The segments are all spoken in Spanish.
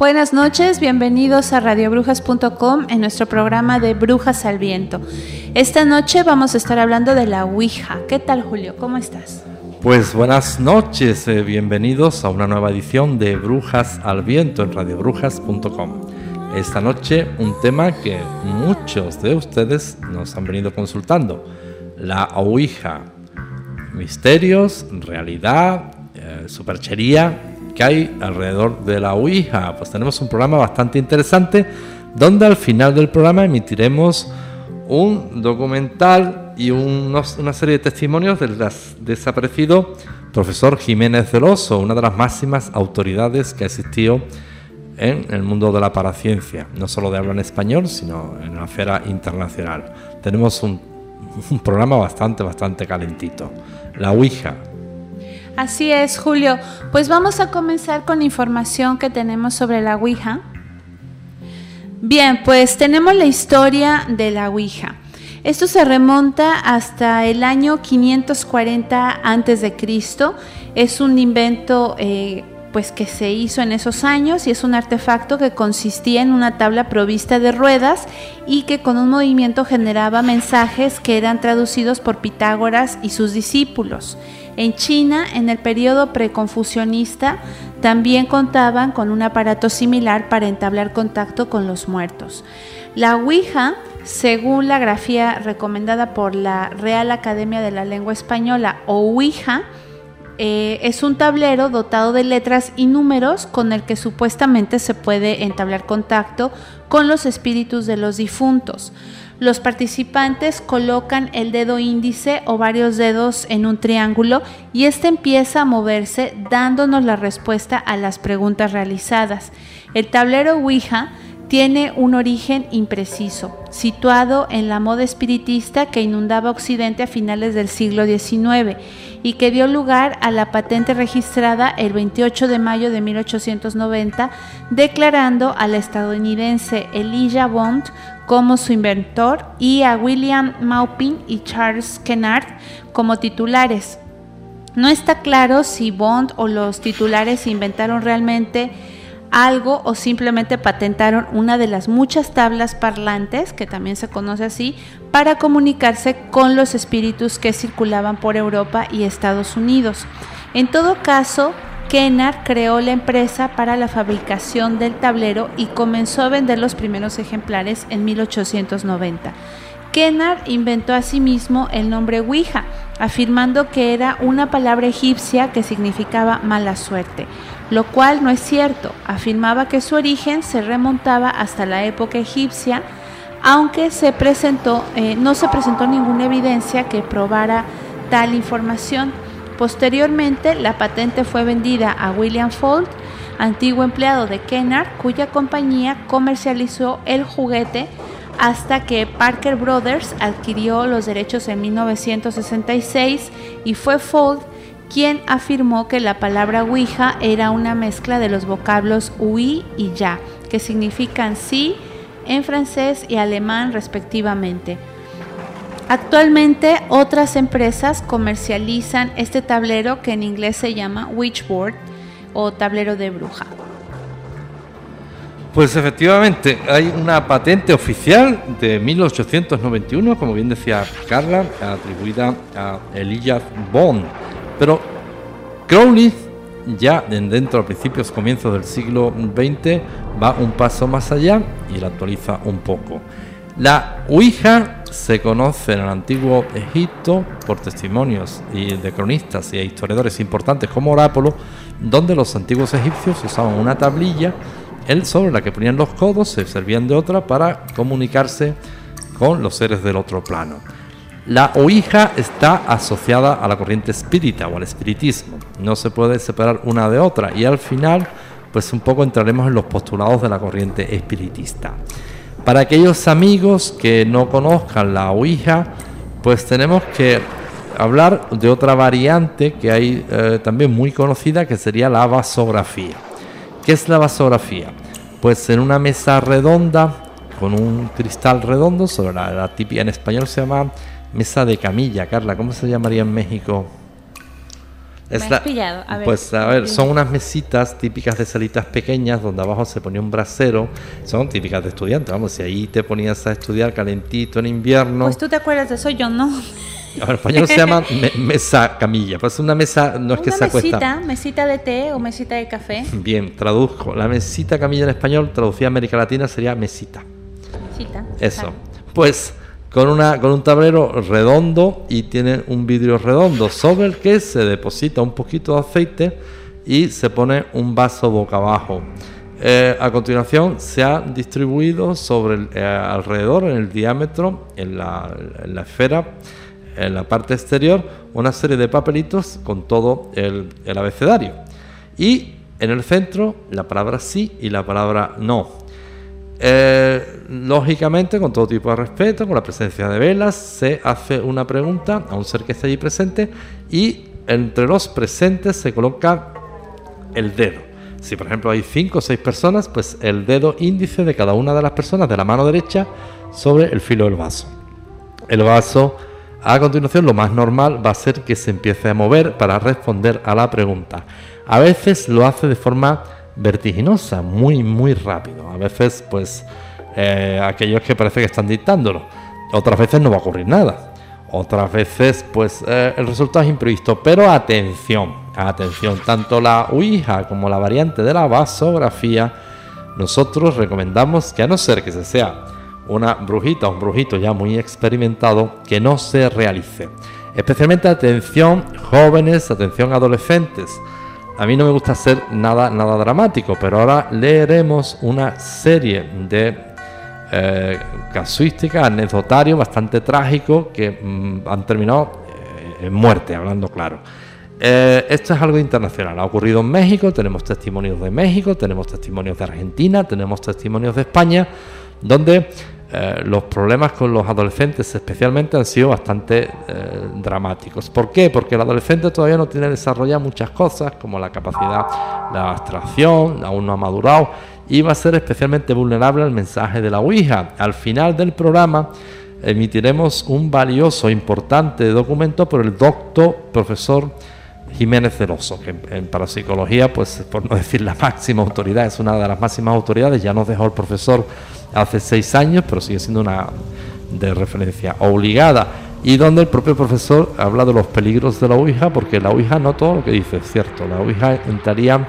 Buenas noches, bienvenidos a radiobrujas.com en nuestro programa de Brujas al Viento. Esta noche vamos a estar hablando de la Ouija. ¿Qué tal Julio? ¿Cómo estás? Pues buenas noches, eh, bienvenidos a una nueva edición de Brujas al Viento en radiobrujas.com. Esta noche un tema que muchos de ustedes nos han venido consultando, la Ouija. Misterios, realidad, eh, superchería que hay alrededor de la Ouija. Pues tenemos un programa bastante interesante donde al final del programa emitiremos un documental y una serie de testimonios del desaparecido profesor Jiménez Celoso, una de las máximas autoridades que ha existido en el mundo de la paraciencia, no solo de habla en español, sino en la esfera internacional. Tenemos un, un programa bastante, bastante calentito. La Ouija, Así es, Julio. Pues vamos a comenzar con información que tenemos sobre la Ouija. Bien, pues tenemos la historia de la Ouija. Esto se remonta hasta el año 540 a.C. Es un invento eh, pues que se hizo en esos años y es un artefacto que consistía en una tabla provista de ruedas y que con un movimiento generaba mensajes que eran traducidos por Pitágoras y sus discípulos. En China, en el periodo preconfucionista, también contaban con un aparato similar para entablar contacto con los muertos. La Ouija, según la grafía recomendada por la Real Academia de la Lengua Española, o Ouija, eh, es un tablero dotado de letras y números con el que supuestamente se puede entablar contacto con los espíritus de los difuntos. Los participantes colocan el dedo índice o varios dedos en un triángulo y este empieza a moverse dándonos la respuesta a las preguntas realizadas. El tablero Ouija tiene un origen impreciso, situado en la moda espiritista que inundaba Occidente a finales del siglo XIX y que dio lugar a la patente registrada el 28 de mayo de 1890, declarando al estadounidense Elijah Bond como su inventor y a William Maupin y Charles Kennard como titulares. No está claro si Bond o los titulares inventaron realmente algo o simplemente patentaron una de las muchas tablas parlantes, que también se conoce así, para comunicarse con los espíritus que circulaban por Europa y Estados Unidos. En todo caso, Kennard creó la empresa para la fabricación del tablero y comenzó a vender los primeros ejemplares en 1890. Kennard inventó asimismo el nombre Ouija, afirmando que era una palabra egipcia que significaba mala suerte, lo cual no es cierto. Afirmaba que su origen se remontaba hasta la época egipcia, aunque se presentó, eh, no se presentó ninguna evidencia que probara tal información. Posteriormente, la patente fue vendida a William Fold, antiguo empleado de Kennard, cuya compañía comercializó el juguete hasta que Parker Brothers adquirió los derechos en 1966 y fue Fold quien afirmó que la palabra Ouija era una mezcla de los vocablos oui y ya, que significan sí en francés y alemán respectivamente. Actualmente otras empresas comercializan este tablero que en inglés se llama witchboard o tablero de bruja. Pues efectivamente, hay una patente oficial de 1891, como bien decía Carla, atribuida a Elijah Bond. Pero Crowley, ya dentro a principios, comienzos del siglo XX, va un paso más allá y la actualiza un poco. La Ouija se conoce en el antiguo Egipto por testimonios y de cronistas y historiadores importantes como Orápolo, donde los antiguos egipcios usaban una tablilla el sobre la que ponían los codos se servían de otra para comunicarse con los seres del otro plano. La Ouija está asociada a la corriente espírita o al espiritismo. No se puede separar una de otra y al final pues un poco entraremos en los postulados de la corriente espiritista. Para aquellos amigos que no conozcan la Ouija, pues tenemos que hablar de otra variante que hay eh, también muy conocida que sería la vasografía. ¿Qué es la vasografía? Pues en una mesa redonda, con un cristal redondo, sobre la, típica, en español se llama mesa de camilla, Carla, ¿cómo se llamaría en México? Pues a ver, son unas mesitas típicas de salitas pequeñas donde abajo se ponía un brasero, son típicas de estudiantes, vamos, si ahí te ponías a estudiar calentito en invierno. Pues tú te acuerdas de eso, yo no. En español se llama mesa camilla, pues una mesa no es que se acuesta. Mesita, mesita de té o mesita de café. Bien, traduzco. La mesita camilla en español, traducida a América Latina, sería mesita. Mesita. Eso. Pues con, una, con un tablero redondo y tiene un vidrio redondo sobre el que se deposita un poquito de aceite y se pone un vaso boca abajo. Eh, a continuación se ha distribuido sobre el, eh, alrededor en el diámetro, en la, en la esfera, en la parte exterior una serie de papelitos con todo el, abecedario. Y en el centro la palabra sí y la palabra no. Eh, lógicamente, con todo tipo de respeto, con la presencia de velas, se hace una pregunta a un ser que está allí presente y entre los presentes se coloca el dedo. Si por ejemplo hay cinco o seis personas, pues el dedo índice de cada una de las personas de la mano derecha sobre el filo del vaso. El vaso a continuación, lo más normal va a ser que se empiece a mover para responder a la pregunta. A veces lo hace de forma vertiginosa, muy, muy rápido. A veces, pues, eh, aquellos que parece que están dictándolo. Otras veces no va a ocurrir nada. Otras veces, pues, eh, el resultado es imprevisto. Pero atención, atención, tanto la Ouija como la variante de la vasografía, nosotros recomendamos que a no ser que se sea una brujita o un brujito ya muy experimentado que no se realice. Especialmente atención jóvenes, atención adolescentes. A mí no me gusta hacer nada, nada dramático, pero ahora leeremos una serie de eh, casuísticas, anecdotarios bastante trágicos que mm, han terminado eh, en muerte, hablando claro. Eh, esto es algo internacional, ha ocurrido en México, tenemos testimonios de México, tenemos testimonios de Argentina, tenemos testimonios de España, donde eh, los problemas con los adolescentes especialmente han sido bastante eh, dramáticos. ¿Por qué? Porque el adolescente todavía no tiene desarrollado muchas cosas como la capacidad de abstracción, aún no ha madurado y va a ser especialmente vulnerable al mensaje de la Ouija. Al final del programa emitiremos un valioso, importante documento por el doctor profesor Jiménez Celoso, que en, parapsicología, pues por no decir la máxima autoridad, es una de las máximas autoridades, ya nos dejó el profesor hace seis años, pero sigue siendo una de referencia obligada. Y donde el propio profesor habla de los peligros de la Ouija, porque la Ouija no todo lo que dice es cierto. La Ouija entraría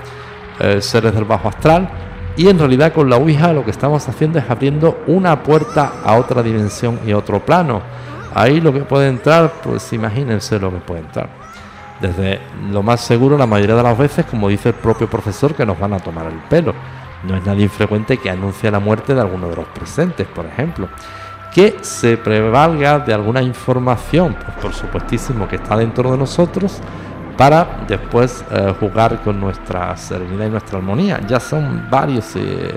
eh, seres del bajo astral, y en realidad con la Ouija lo que estamos haciendo es abriendo una puerta a otra dimensión y otro plano. Ahí lo que puede entrar, pues imagínense lo que puede entrar. Desde lo más seguro, la mayoría de las veces, como dice el propio profesor, que nos van a tomar el pelo. No es nada infrecuente que anuncie la muerte de alguno de los presentes, por ejemplo. Que se prevalga de alguna información, pues por supuestísimo que está dentro de nosotros, para después eh, jugar con nuestra serenidad y nuestra armonía. Ya son varias eh,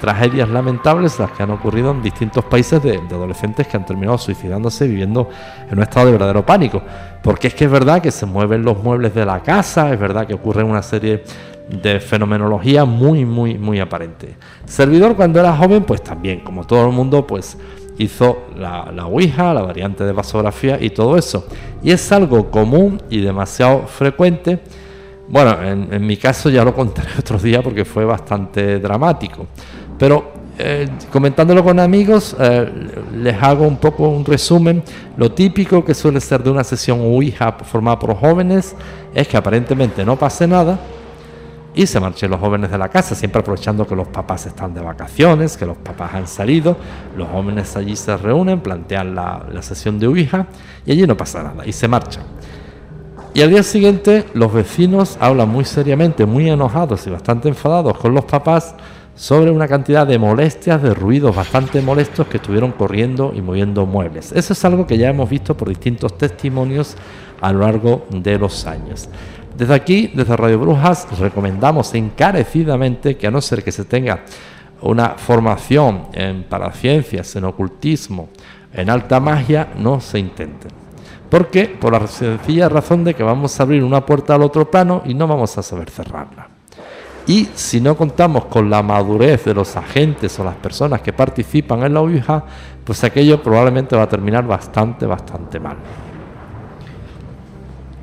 tragedias lamentables las que han ocurrido en distintos países de, adolescentes que han terminado suicidándose viviendo en un estado de verdadero pánico. Porque es que es verdad que se mueven los muebles de la casa, es verdad que ocurre una serie de fenomenología muy, muy, muy aparente. Servidor cuando era joven, pues también, como todo el mundo, pues hizo la, la Ouija, la variante de vasografía y todo eso. Y es algo común y demasiado frecuente. Bueno, en, mi caso ya lo contaré otro día porque fue bastante dramático. Pero eh, comentándolo con amigos, eh, les hago un poco un resumen. Lo típico que suele ser de una sesión Ouija formada por jóvenes es que aparentemente no pase nada, y se marchen los jóvenes de la casa, siempre aprovechando que los papás están de vacaciones, que los papás han salido, los jóvenes allí se reúnen, plantean la, sesión de Ouija y allí no pasa nada y se marchan. Y al día siguiente los vecinos hablan muy seriamente, muy enojados y bastante enfadados con los papás sobre una cantidad de molestias, de ruidos bastante molestos que estuvieron corriendo y moviendo muebles. Eso es algo que ya hemos visto por distintos testimonios a lo largo de los años. Desde aquí, desde Radio Brujas, recomendamos encarecidamente que a no ser que se tenga una formación en paraciencias, en ocultismo, en alta magia, no se intenten. ¿Por qué? Por la sencilla razón de que vamos a abrir una puerta al otro plano y no vamos a saber cerrarla. Y si no contamos con la madurez de los agentes o las personas que participan en la Ouija, pues aquello probablemente va a terminar bastante, bastante mal.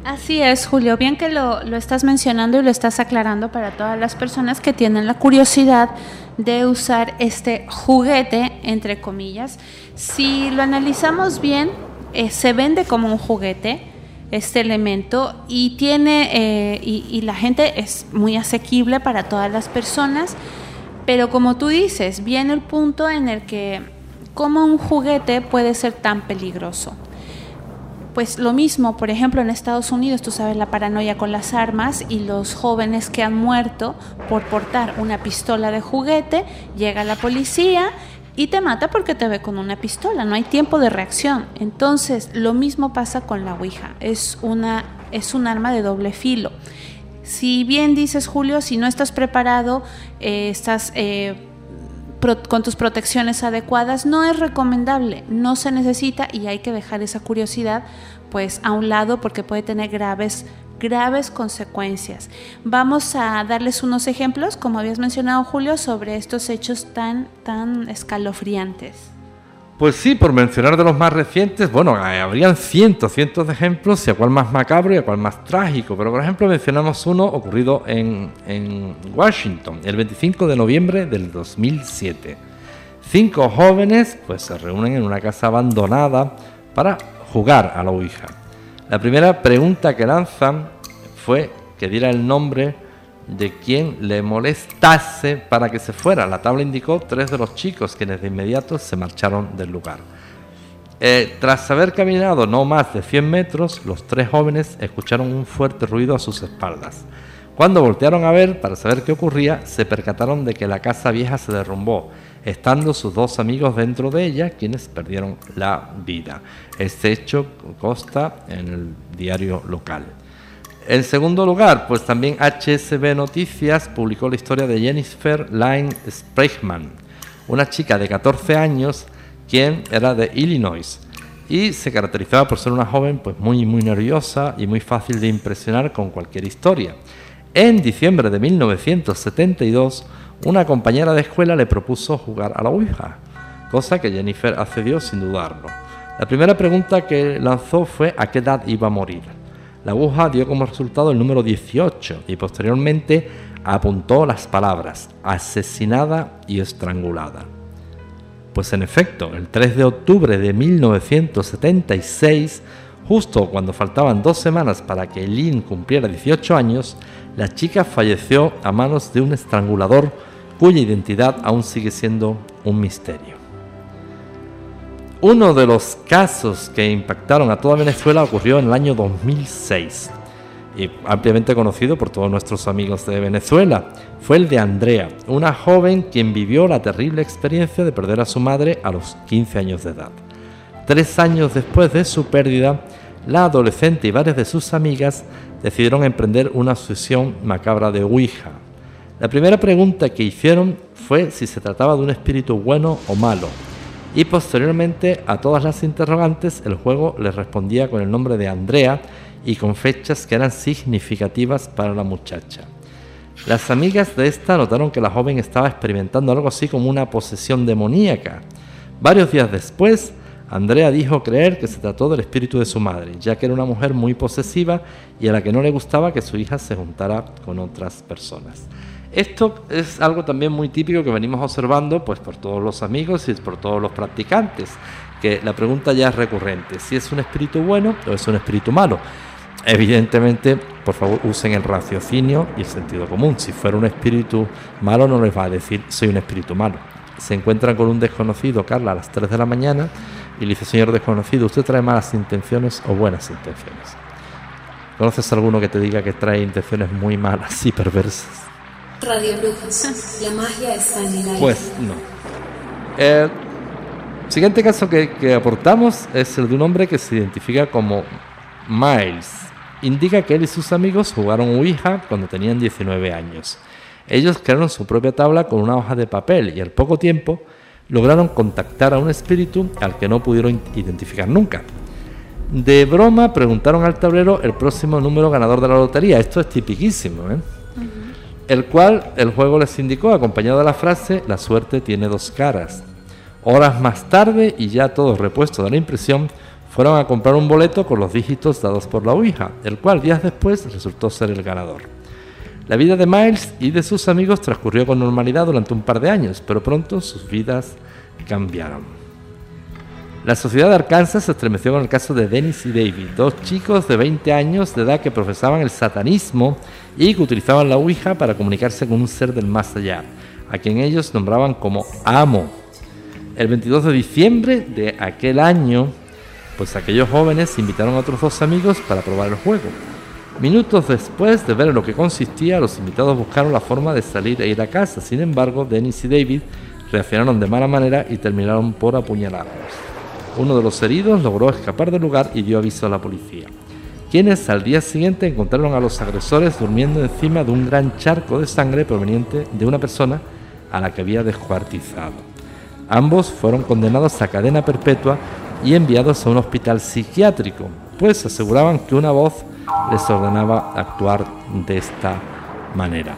Así es, Julio. Bien que lo, estás mencionando y lo estás aclarando para todas las personas que tienen la curiosidad de usar este juguete, entre comillas. Si lo analizamos bien, eh, se vende como un juguete este elemento y tiene eh, y, la gente es muy asequible para todas las personas, pero como tú dices, viene el punto en el que como un juguete puede ser tan peligroso pues lo mismo, por ejemplo, en Estados Unidos, tú sabes la paranoia con las armas y los jóvenes que han muerto por portar una pistola de juguete, llega la policía y te mata porque te ve con una pistola, no hay tiempo de reacción. Entonces, lo mismo pasa con la Ouija, es, una, es un arma de doble filo. Si bien dices, Julio, si no estás preparado, eh, estás... Eh, con tus protecciones adecuadas no es recomendable, no se necesita y hay que dejar esa curiosidad pues a un lado porque puede tener graves graves consecuencias. Vamos a darles unos ejemplos, como habías mencionado Julio, sobre estos hechos tan tan escalofriantes. Pues sí, por mencionar de los más recientes, bueno, eh, habrían cientos, cientos de ejemplos, y a cuál más macabro y a cuál más trágico. Pero por ejemplo mencionamos uno ocurrido en, en Washington, el 25 de noviembre del 2007. Cinco jóvenes pues se reúnen en una casa abandonada para jugar a la Ouija. La primera pregunta que lanzan fue que diera el nombre de quien le molestase para que se fuera. La tabla indicó tres de los chicos quienes de inmediato se marcharon del lugar. Eh, tras haber caminado no más de 100 metros, los tres jóvenes escucharon un fuerte ruido a sus espaldas. Cuando voltearon a ver para saber qué ocurría, se percataron de que la casa vieja se derrumbó, estando sus dos amigos dentro de ella, quienes perdieron la vida. Este hecho consta en el diario local. En segundo lugar, pues también HSB Noticias publicó la historia de Jennifer Line Sprechman, una chica de 14 años quien era de Illinois y se caracterizaba por ser una joven pues muy muy nerviosa y muy fácil de impresionar con cualquier historia. En diciembre de 1972, una compañera de escuela le propuso jugar a la Ouija, cosa que Jennifer accedió sin dudarlo. La primera pregunta que lanzó fue a qué edad iba a morir. La aguja dio como resultado el número 18 y posteriormente apuntó las palabras asesinada y estrangulada. Pues en efecto, el 3 de octubre de 1976, justo cuando faltaban dos semanas para que Lynn cumpliera 18 años, la chica falleció a manos de un estrangulador cuya identidad aún sigue siendo un misterio. Uno de los casos que impactaron a toda Venezuela ocurrió en el año 2006 y ampliamente conocido por todos nuestros amigos de Venezuela. Fue el de Andrea, una joven quien vivió la terrible experiencia de perder a su madre a los 15 años de edad. Tres años después de su pérdida, la adolescente y varias de sus amigas decidieron emprender una sesión macabra de Ouija. La primera pregunta que hicieron fue si se trataba de un espíritu bueno o malo y posteriormente a todas las interrogantes el juego les respondía con el nombre de Andrea y con fechas que eran significativas para la muchacha. Las amigas de esta notaron que la joven estaba experimentando algo así como una posesión demoníaca, Varios días después, Andrea dijo creer que se trató del espíritu de su madre, ya que era una mujer muy posesiva y a la que no le gustaba que su hija se juntara con otras personas. Esto es algo también muy típico que venimos observando pues por todos los amigos y por todos los practicantes, que la pregunta ya es recurrente, si es un espíritu bueno o es un espíritu malo. Evidentemente, por favor, usen el raciocinio y el sentido común. Si fuera un espíritu malo no les va a decir soy un espíritu malo. Se encuentran con un desconocido, Carla, a las 3 de la mañana y le dice, señor desconocido, ¿usted trae malas intenciones o buenas intenciones? ¿Conoces alguno que te diga que trae intenciones muy malas y perversas? Radio Brujas, la magia está en el aire. Pues no. El siguiente caso que, que aportamos es el de un hombre que se identifica como Miles. Indica que él y sus amigos jugaron Ouija cuando tenían 19 años. Ellos crearon su propia tabla con una hoja de papel y al poco tiempo lograron contactar a un espíritu al que no pudieron identificar nunca. De broma preguntaron al tablero el próximo número ganador de la lotería. Esto es tipiquísimo, ¿eh? El cual el juego les indicó, acompañado de la frase, la suerte tiene dos caras. Horas más tarde, y ya todo repuesto de la impresión, fueron a comprar un boleto con los dígitos dados por la Ouija, el cual días después resultó ser el ganador. La vida de Miles y de sus amigos transcurrió con normalidad durante un par de años, pero pronto sus vidas cambiaron. La sociedad de Arkansas se estremeció con el caso de Dennis y David, dos chicos de 20 años de edad que profesaban el satanismo y que utilizaban la Ouija para comunicarse con un ser del más allá, a quien ellos nombraban como Amo. El 22 de diciembre de aquel año, pues aquellos jóvenes invitaron a otros dos amigos para probar el juego. Minutos después de ver en lo que consistía, los invitados buscaron la forma de salir e ir a casa. Sin embargo, Dennis y David reaccionaron de mala manera y terminaron por apuñalarlos. Uno de los heridos logró escapar del lugar y dio aviso a la policía, quienes al día siguiente encontraron a los agresores durmiendo encima de un gran charco de sangre proveniente de una persona a la que había descuartizado. Ambos fueron condenados a cadena perpetua y enviados a un hospital psiquiátrico, pues aseguraban que una voz les ordenaba actuar de esta manera.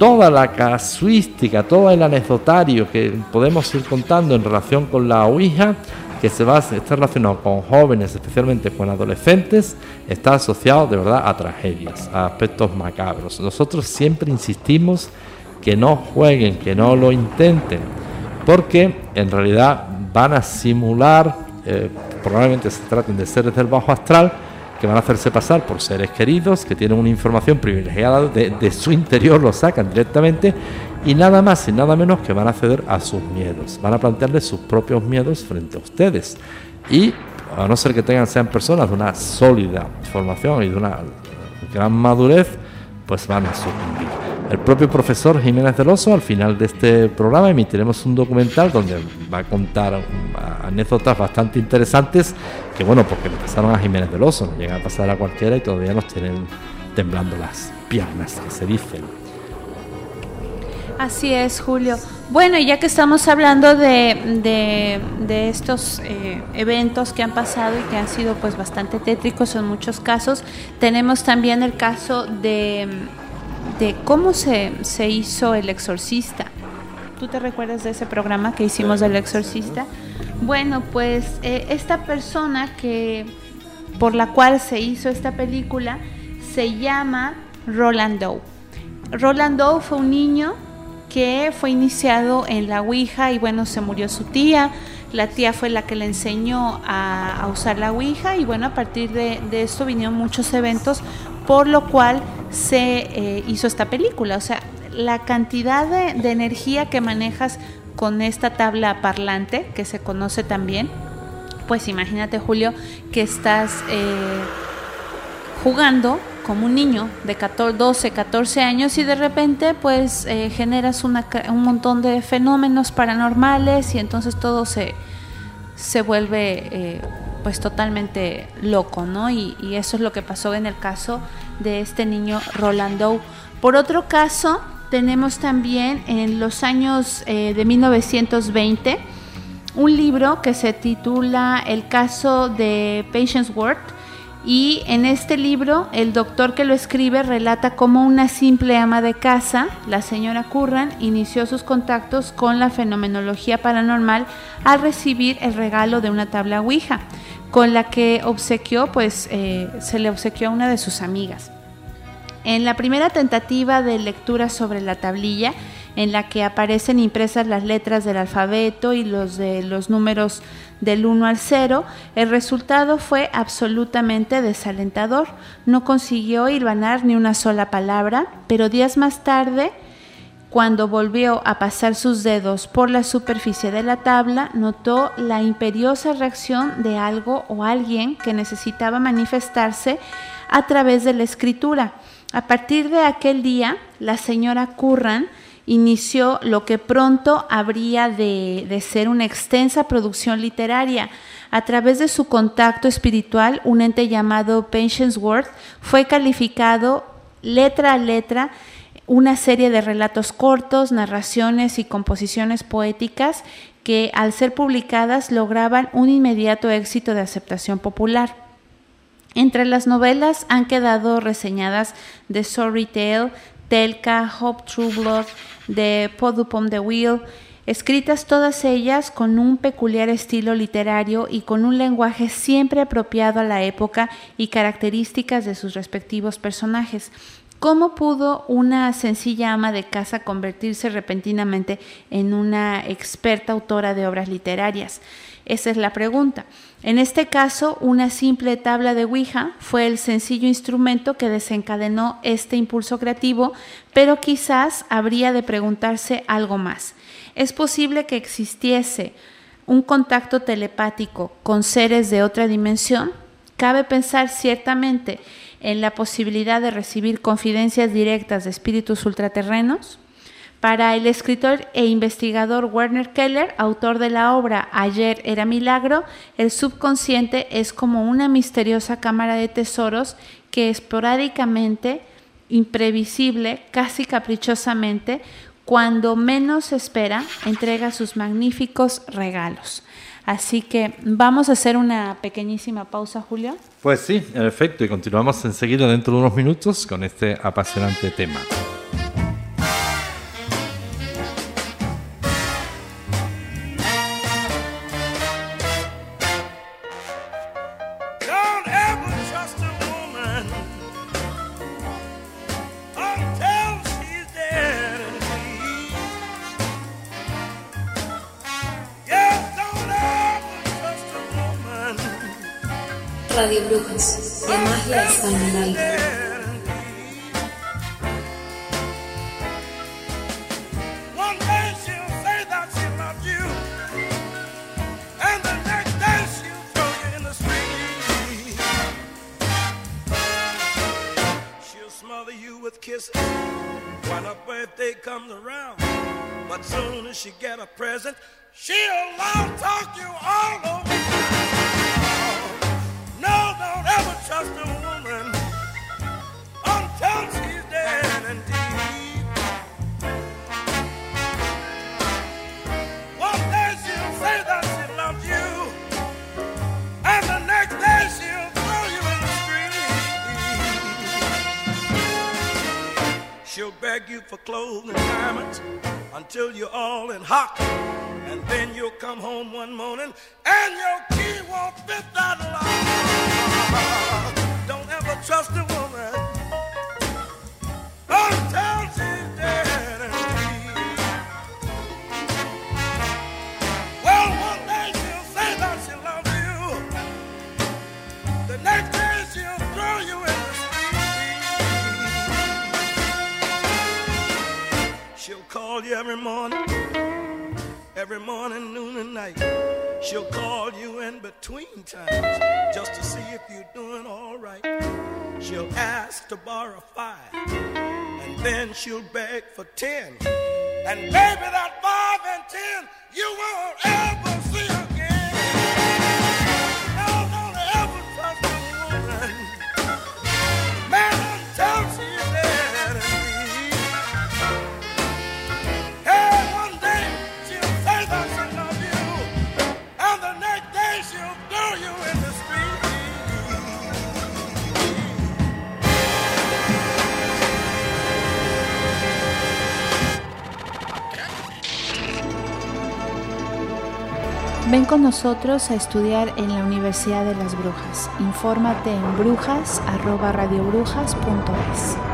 Toda la casuística, todo el anecdotario que podemos ir contando en relación con la Ouija, que se va a estar relacionado con jóvenes, especialmente con adolescentes, está asociado de verdad a tragedias, a aspectos macabros. Nosotros siempre insistimos que no jueguen, que no lo intenten, porque en realidad van a simular, eh, probablemente se traten de seres del bajo astral, que van a hacerse pasar por seres queridos, que tienen una información privilegiada de, su interior, lo sacan directamente y nada más y nada menos que van a ceder a sus miedos, van a plantearles sus propios miedos frente a ustedes. Y a no ser que tengan, sean personas de una sólida formación y de una gran madurez, pues van a sucumbir. El propio profesor Jiménez del Oso, al final de este programa, emitiremos un documental donde va a contar anécdotas bastante interesantes que, bueno, porque le pasaron a Jiménez del Oso, no llega a pasar a cualquiera y todavía nos tienen temblando las piernas, que se dicen. Así es, Julio. Bueno, ya que estamos hablando de, de, estos eh, eventos que han pasado y que han sido pues bastante tétricos en muchos casos, tenemos también el caso de de cómo se, se hizo El Exorcista. ¿Tú te recuerdas de ese programa que hicimos del Exorcista? Bueno, pues eh, esta persona que por la cual se hizo esta película se llama Roland Doe. Roland Doe fue un niño que fue iniciado en la Ouija y bueno, se murió su tía. La tía fue la que le enseñó a, usar la Ouija y bueno, a partir de, de esto vinieron muchos eventos, por lo cual se eh, hizo esta película. O sea, la cantidad de, energía que manejas con esta tabla parlante, que se conoce también, pues imagínate Julio que estás eh, jugando como un niño de 12, 14 años y de repente pues eh, generas un montón de fenómenos paranormales y entonces todo se, se vuelve pues totalmente loco, ¿no? Y, eso es lo que pasó en el caso de este niño Rolando. Por otro caso, tenemos también en los años eh, de 1920 un libro que se titula El caso de Patience Worth Y en este libro, el doctor que lo escribe relata cómo una simple ama de casa, la señora Curran, inició sus contactos con la fenomenología paranormal al recibir el regalo de una tabla Ouija, con la que obsequió, pues eh, se le obsequió a una de sus amigas. En la primera tentativa de lectura sobre la tablilla, en la que aparecen impresas las letras del alfabeto y los de los números del 1 al 0, el resultado fue absolutamente desalentador. No consiguió hilvanar ni una sola palabra, pero días más tarde, cuando volvió a pasar sus dedos por la superficie de la tabla, notó la imperiosa reacción de algo o alguien que necesitaba manifestarse a través de la escritura. A partir de aquel día, la señora Curran inició lo que pronto habría de, ser una extensa producción literaria. A través de su contacto espiritual, un ente llamado Patience Worth fue calificado letra a letra una serie de relatos cortos, narraciones y composiciones poéticas que al ser publicadas lograban un inmediato éxito de aceptación popular. Entre las novelas han quedado reseñadas The Sorry Tale, Telka, Hope True Blood, de Podupom the Wheel, escritas todas ellas con un peculiar estilo literario y con un lenguaje siempre apropiado a la época y características de sus respectivos personajes. ¿Cómo pudo una sencilla ama de casa convertirse repentinamente en una experta autora de obras literarias? Esa es la pregunta. En este caso, una simple tabla de Ouija fue el sencillo instrumento que desencadenó este impulso creativo, pero quizás habría de preguntarse algo más. ¿Es posible que existiese un contacto telepático con seres de otra dimensión? Cabe pensar ciertamente en la posibilidad de recibir confidencias directas de espíritus ultraterrenos. Para el escritor e investigador Werner Keller, autor de la obra Ayer era milagro, el subconsciente es como una misteriosa cámara de tesoros que esporádicamente, imprevisible, casi caprichosamente, cuando menos se espera, entrega sus magníficos regalos. Así que vamos a hacer una pequeñísima pausa, Julio. Pues sí, en efecto, y continuamos enseguida dentro de unos minutos con este apasionante tema. Between times just to see if you're doing all right. She'll ask to borrow five, and then she'll beg for ten. And baby, that five and ten you won't ever see again. Ven con nosotros a estudiar en la Universidad de las Brujas. Infórmate en brujas@radiobrujas.es.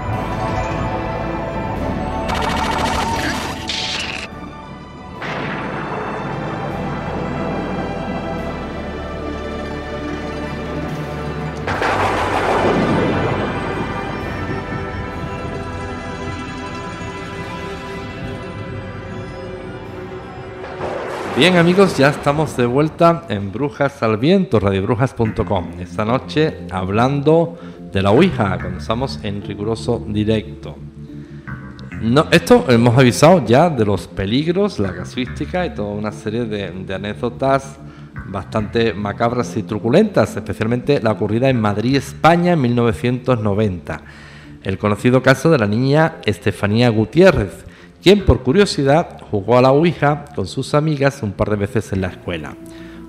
Bien amigos, ya estamos de vuelta en Brujas al Viento, radiobrujas.com. Esta noche hablando de la Ouija, comenzamos en riguroso directo. No, esto hemos avisado ya de los peligros, la casuística y toda una serie de, de anécdotas bastante macabras y truculentas, especialmente la ocurrida en Madrid, España, en 1990. El conocido caso de la niña Estefanía Gutiérrez, quien por curiosidad jugó a la Ouija con sus amigas un par de veces en la escuela.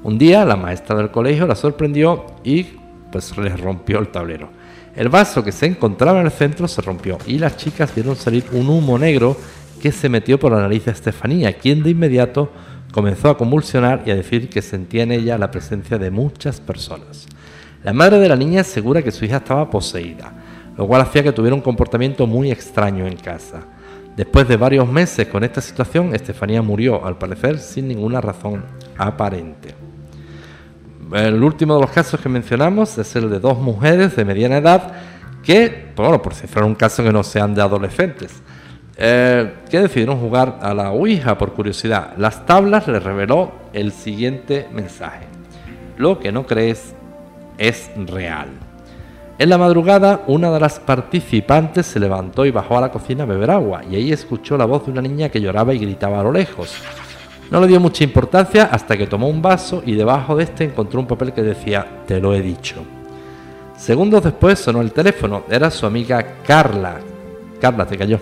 Un día la maestra del colegio la sorprendió y pues les rompió el tablero. El vaso que se encontraba en el centro se rompió y las chicas vieron salir un humo negro que se metió por la nariz de Estefanía, quien de inmediato comenzó a convulsionar y a decir que sentía en ella la presencia de muchas personas. La madre de la niña asegura que su hija estaba poseída, lo cual hacía que tuviera un comportamiento muy extraño en casa. Después de varios meses con esta situación, Estefanía murió, al parecer, sin ninguna razón aparente. El último de los casos que mencionamos es el de dos mujeres de mediana edad que, bueno, por si fuera un caso que no sean de adolescentes, eh, que decidieron jugar a la Ouija por curiosidad. Las tablas les reveló el siguiente mensaje. Lo que no crees es real. En la madrugada, una de las participantes se levantó y bajó a la cocina a beber agua, y ahí escuchó la voz de una niña que lloraba y gritaba a lo lejos. No le dio mucha importancia hasta que tomó un vaso y debajo de este encontró un papel que decía Te lo he dicho. Segundos después sonó el teléfono, era su amiga Carla. Carla, te cayó.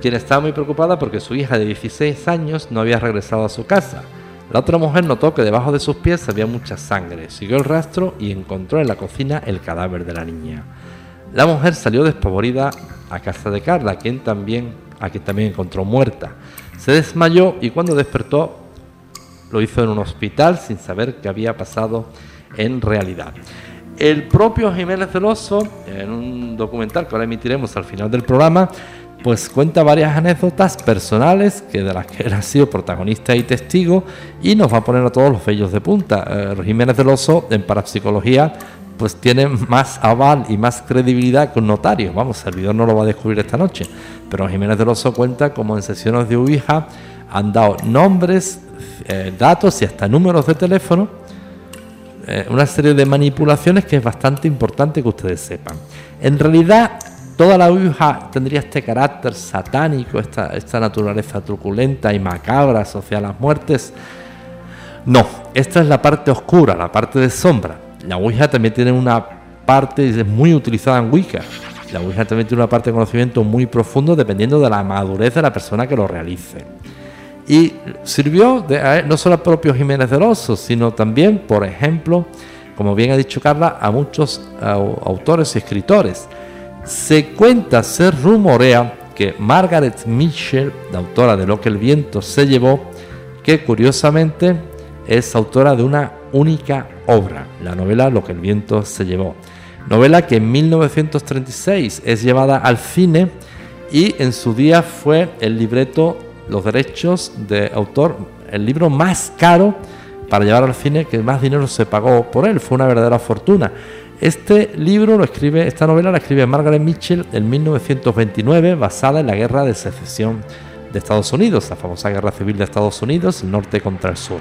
Quien estaba muy preocupada porque su hija de 16 años no había regresado a su casa. La otra mujer notó que debajo de sus pies había mucha sangre, siguió el rastro y encontró en la cocina el cadáver de la niña. La mujer salió despavorida a casa de Carla, quien también, a quien también encontró muerta. Se desmayó y cuando despertó lo hizo en un hospital sin saber qué había pasado en realidad. El propio Jiménez del Oso, en un documental que ahora emitiremos al final del programa, pues cuenta varias anécdotas personales que de las que él ha sido protagonista y testigo y nos va a poner a todos los vellos de punta. Eh, Jiménez del Oso en parapsicología pues tiene más aval y más credibilidad que un notario. Vamos, servidor no lo va a descubrir esta noche, pero Jiménez del Oso cuenta como en sesiones de Ouija han dado nombres, eh, datos y hasta números de teléfono, eh, una serie de manipulaciones que es bastante importante que ustedes sepan. En realidad toda la Ouija tendría este carácter satánico, esta, naturaleza truculenta y macabra asociada a las muertes. No, esta es la parte oscura, la parte de sombra. La Ouija también tiene una parte es muy utilizada en Wicca. La Ouija también tiene una parte de conocimiento muy profundo dependiendo de la madurez de la persona que lo realice. Y sirvió de, no solo al propio Jiménez del Oso, sino también, por ejemplo, como bien ha dicho Carla, a muchos autores y escritores. Se cuenta, se rumorea que Margaret Mitchell, la autora de Lo que el viento se llevó, que curiosamente es autora de una única obra, la novela Lo que el viento se llevó. Novela que en 1936 es llevada al cine y en su día fue el libreto, los derechos de autor, el libro más caro para llevar al cine que más dinero se pagó por él. Fue una verdadera fortuna. Este libro lo escribe, esta novela la escribe Margaret Mitchell en 1929, basada en la guerra de secesión de Estados Unidos, la famosa guerra civil de Estados Unidos, el norte contra el sur.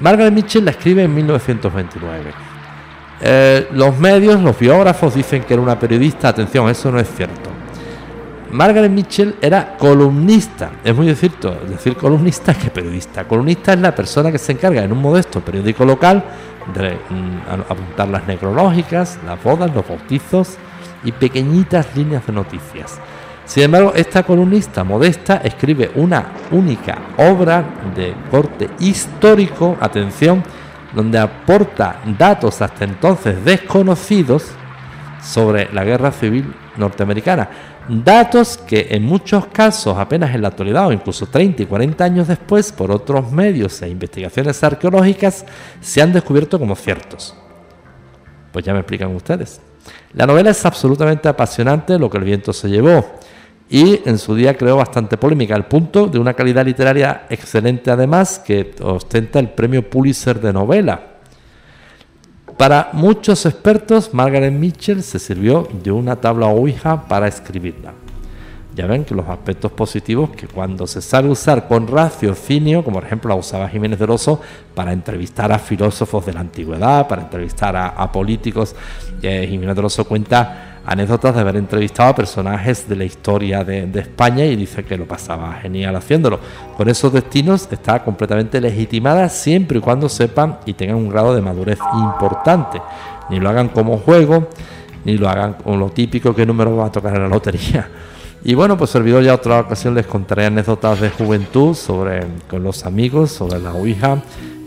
Margaret Mitchell la escribe en 1929. Eh, los medios, los biógrafos dicen que era una periodista, atención, eso no es cierto. Margaret Mitchell era columnista, es muy cierto decir columnista que periodista. Columnista es la persona que se encarga en un modesto periódico local de mm, apuntar las necrológicas, las bodas, los bautizos y pequeñitas líneas de noticias. Sin embargo, esta columnista modesta escribe una única obra de corte histórico, atención, donde aporta datos hasta entonces desconocidos sobre la guerra civil norteamericana. Datos que en muchos casos, apenas en la actualidad o incluso 30 y 40 años después, por otros medios e investigaciones arqueológicas, se han descubierto como ciertos. Pues ya me explican ustedes. La novela es absolutamente apasionante, lo que el viento se llevó, y en su día creó bastante polémica, al punto de una calidad literaria excelente además, que ostenta el premio Pulitzer de novela. Para muchos expertos, Margaret Mitchell se sirvió de una tabla Ouija para escribirla. Ya ven que los aspectos positivos que cuando se sabe usar con raciocinio, como por ejemplo la usaba Jiménez del Oso para entrevistar a filósofos de la antigüedad, para entrevistar a, políticos, eh, Jiménez del Oso cuenta anécdotas de haber entrevistado a personajes de la historia de, España y dice que lo pasaba genial haciéndolo. Con esos destinos está completamente legitimada siempre y cuando sepan y tengan un grado de madurez importante. Ni lo hagan como juego, ni lo hagan con lo típico que número va a tocar en la lotería. Y bueno, pues servidor ya otra ocasión les contaré anécdotas de juventud sobre con los amigos, sobre la Ouija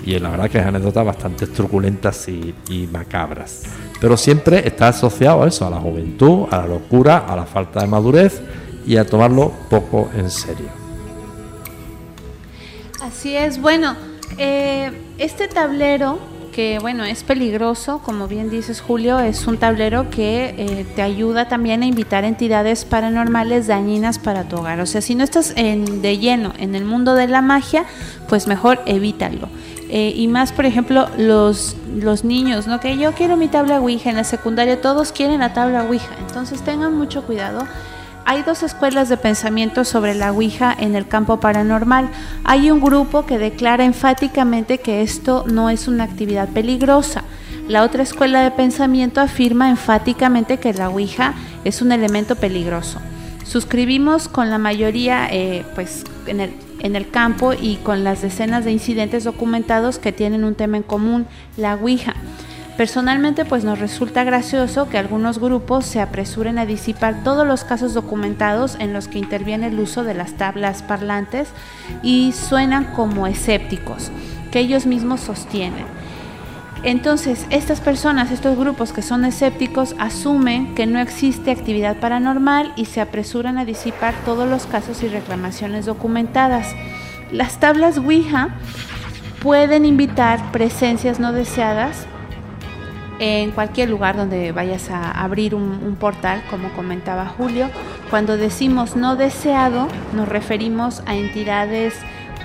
y la verdad que es anécdotas bastante truculentas y, y macabras pero siempre está asociado a eso, a la juventud, a la locura, a la falta de madurez y a tomarlo poco en serio. Así es, bueno, eh, este tablero que bueno, es peligroso, como bien dices Julio, es un tablero que eh, te ayuda también a invitar entidades paranormales dañinas para tu hogar. O sea, si no estás en, de lleno en el mundo de la magia, pues mejor evítalo. Eh, y más, por ejemplo, los, los niños, ¿no? Que yo quiero mi tabla Ouija en la secundaria, todos quieren la tabla Ouija. Entonces tengan mucho cuidado hay dos escuelas de pensamiento sobre la Ouija en el campo paranormal. Hay un grupo que declara enfáticamente que esto no es una actividad peligrosa. La otra escuela de pensamiento afirma enfáticamente que la Ouija es un elemento peligroso. Suscribimos con la mayoría eh, pues, en, el, en el campo y con las decenas de incidentes documentados que tienen un tema en común, la Ouija. Personalmente pues nos resulta gracioso que algunos grupos se apresuren a disipar todos los casos documentados en los que interviene el uso de las tablas parlantes y suenan como escépticos, que ellos mismos sostienen. Entonces, estas personas, estos grupos que son escépticos, asumen que no existe actividad paranormal y se apresuran a disipar todos los casos y reclamaciones documentadas. Las tablas Ouija pueden invitar presencias no deseadas en cualquier lugar donde vayas a abrir un, portal, como comentaba Julio. Cuando decimos no deseado, nos referimos a entidades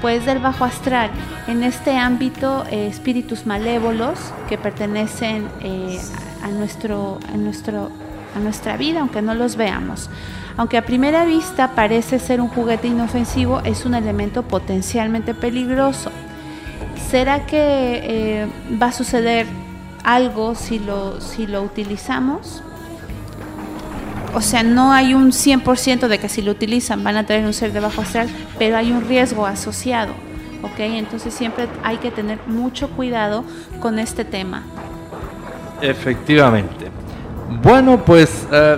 pues del bajo astral. En este ámbito, eh, espíritus malévolos que pertenecen eh, a, nuestro, a, nuestro, a nuestra vida, aunque no los veamos. Aunque a primera vista parece ser un juguete inofensivo, es un elemento potencialmente peligroso. ¿Será que eh, va a suceder algo si lo, si lo utilizamos. O sea, no hay un 100% de que si lo utilizan van a tener un ser de bajo astral, pero hay un riesgo asociado. ¿Ok? Entonces siempre hay que tener mucho cuidado con este tema. Efectivamente. Bueno, pues eh,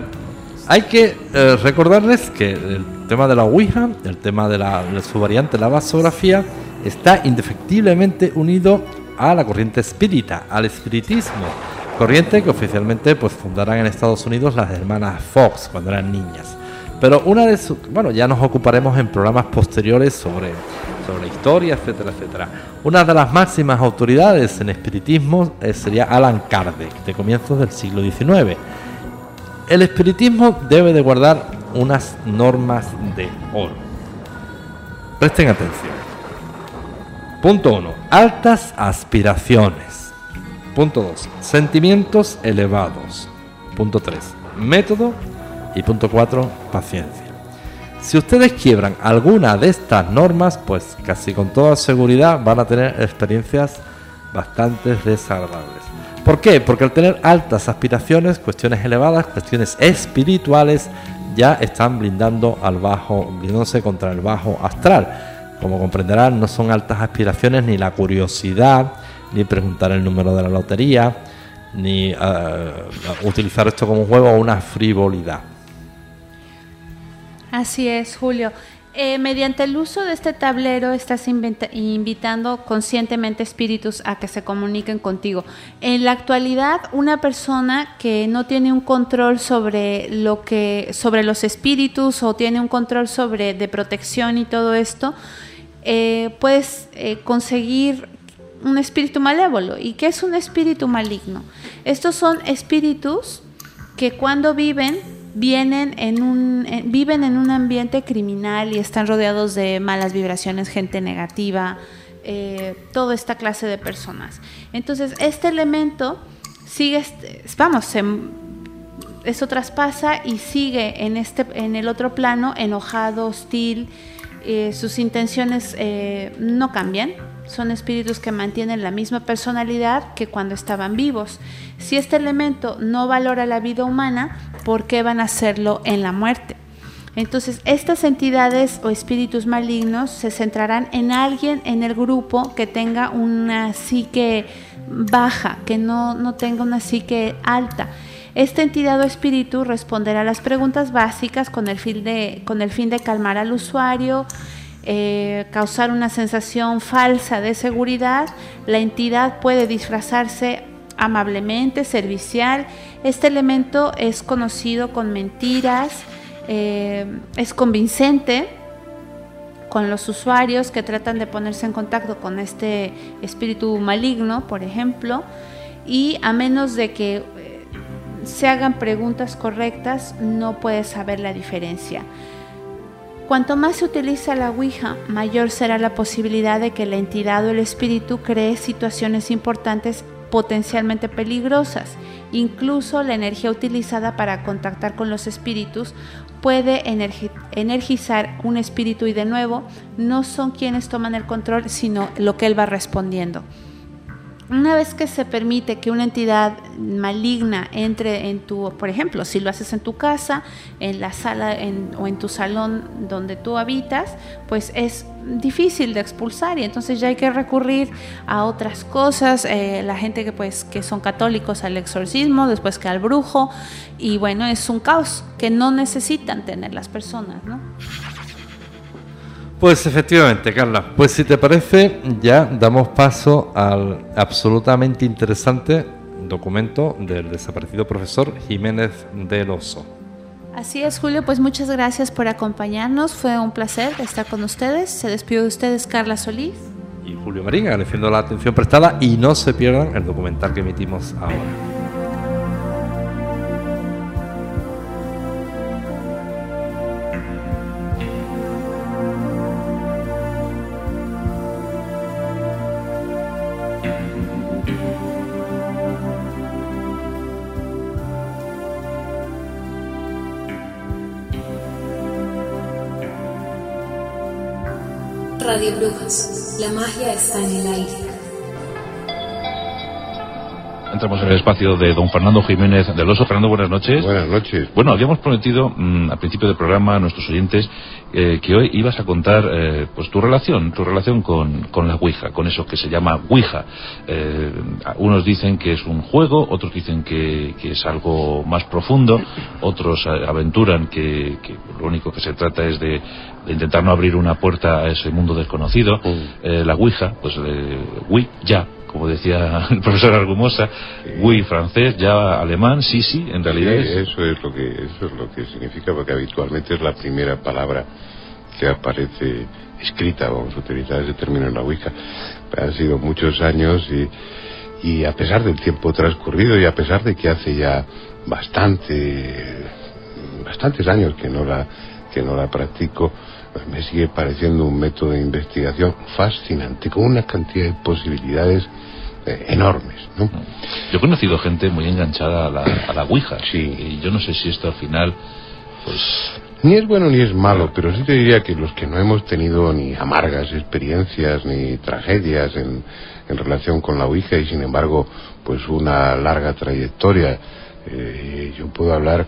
hay que eh, recordarles que el tema de la Ouija, el tema de, la, de su variante, la vasografía, está indefectiblemente unido a la corriente espírita, al espiritismo, corriente que oficialmente pues fundarán en Estados Unidos las hermanas Fox cuando eran niñas. Pero una de sus, bueno, ya nos ocuparemos en programas posteriores sobre, sobre historia, etcétera, etcétera. Una de las máximas autoridades en espiritismo eh, sería Alan Kardec, de comienzos del siglo XIX. El espiritismo debe de guardar unas normas de oro. Presten atención. Punto 1. Altas aspiraciones. Punto 2. Sentimientos elevados. Punto 3. Método. Y punto 4. Paciencia. Si ustedes quiebran alguna de estas normas, pues casi con toda seguridad van a tener experiencias bastante desagradables. ¿Por qué? Porque al tener altas aspiraciones, cuestiones elevadas, cuestiones espirituales, ya están blindando al bajo, blindándose contra el bajo astral como comprenderán, no son altas aspiraciones ni la curiosidad, ni preguntar el número de la lotería, ni eh, utilizar esto como juego o una frivolidad. Así es, Julio. Eh, mediante el uso de este tablero estás invitando conscientemente espíritus a que se comuniquen contigo. En la actualidad, una persona que no tiene un control sobre lo que, sobre los espíritus o tiene un control sobre de protección y todo esto, eh, puedes conseguir un espíritu malévolo. ¿Y qué es un espíritu maligno? Estos son espíritus que cuando viven vienen en un eh, viven en un ambiente criminal y están rodeados de malas vibraciones, gente negativa, eh, toda esta clase de personas. Entonces este elemento sigue, vamos, eso traspasa y sigue en este en el otro plano enojado, hostil. eh, sus intenciones no cambian. Son espíritus que mantienen la misma personalidad que cuando estaban vivos. Si este elemento no valora la vida humana, ¿por qué van a hacerlo en la muerte? Entonces, estas entidades o espíritus malignos se centrarán en alguien en el grupo que tenga una psique baja, que no, no tenga una psique alta. Esta entidad o espíritu responderá las preguntas básicas con el fin de, con el fin de calmar al usuario, eh, causar una sensación falsa de seguridad. La entidad puede disfrazarse amablemente, servicial. Este elemento es conocido con mentiras, eh, es convincente con los usuarios que tratan de ponerse en contacto con este espíritu maligno, por ejemplo, y a menos de que eh, se hagan preguntas correctas, no puedes saber la diferencia. Cuanto más se utiliza la Ouija, mayor será la posibilidad de que la entidad o el espíritu cree situaciones importantes potencialmente peligrosas. Incluso la energía utilizada para contactar con los espíritus puede energi- energizar un espíritu y de nuevo no son quienes toman el control, sino lo que él va respondiendo. Una vez que se permite que una entidad maligna entre en tu, por ejemplo, si lo haces en tu casa, en la sala en- o en tu salón donde tú habitas, pues es difícil de expulsar y entonces ya hay que recurrir a otras cosas. eh, la gente que pues que son católicos al exorcismo, después que al brujo y bueno es un caos que no necesitan tener las personas, ¿no? Pues efectivamente, Carla. Pues si te parece, ya damos paso al absolutamente interesante documento del desaparecido profesor Jiménez del Oso. Así es, Julio, pues muchas gracias por acompañarnos. Fue un placer estar con ustedes. Se despido de ustedes, Carla Solís. Y Julio Marín, agradeciendo la atención prestada y no se pierdan el documental que emitimos ahora. La magia está en el aire. Entramos en el espacio de don Fernando Jiménez del Oso. Fernando, buenas noches. Buenas noches. Bueno, habíamos prometido mm, al principio del programa a nuestros oyentes eh, que hoy ibas a contar eh, pues tu relación, tu relación con, con la Ouija, con eso que se llama Ouija. Eh, unos dicen que es un juego, otros dicen que, que es algo más profundo, otros aventuran que, que lo único que se trata es de, de intentar no abrir una puerta a ese mundo desconocido. Mm. Eh, la Ouija, pues oui, ya, como decía el profesor Argumosa, oui francés, ya alemán, sí, sí, en realidad Sí, es... eso es lo que eso es lo que significa porque habitualmente es la primera palabra que aparece escrita vamos a utilizar ese término en la Ouija. Han sido muchos años y, y a pesar del tiempo transcurrido y a pesar de que hace ya bastante bastantes años que no la que no la practico pues me sigue pareciendo un método de investigación fascinante con una cantidad de posibilidades eh, enormes ¿no? Yo he conocido gente muy enganchada a la, a la Ouija. Sí. Y yo no sé si esto al final, pues... Ni es bueno ni es malo, pero sí te diría que los que no hemos tenido ni amargas experiencias ni tragedias en, en relación con la Ouija y sin embargo pues una larga trayectoria, eh, yo puedo hablar,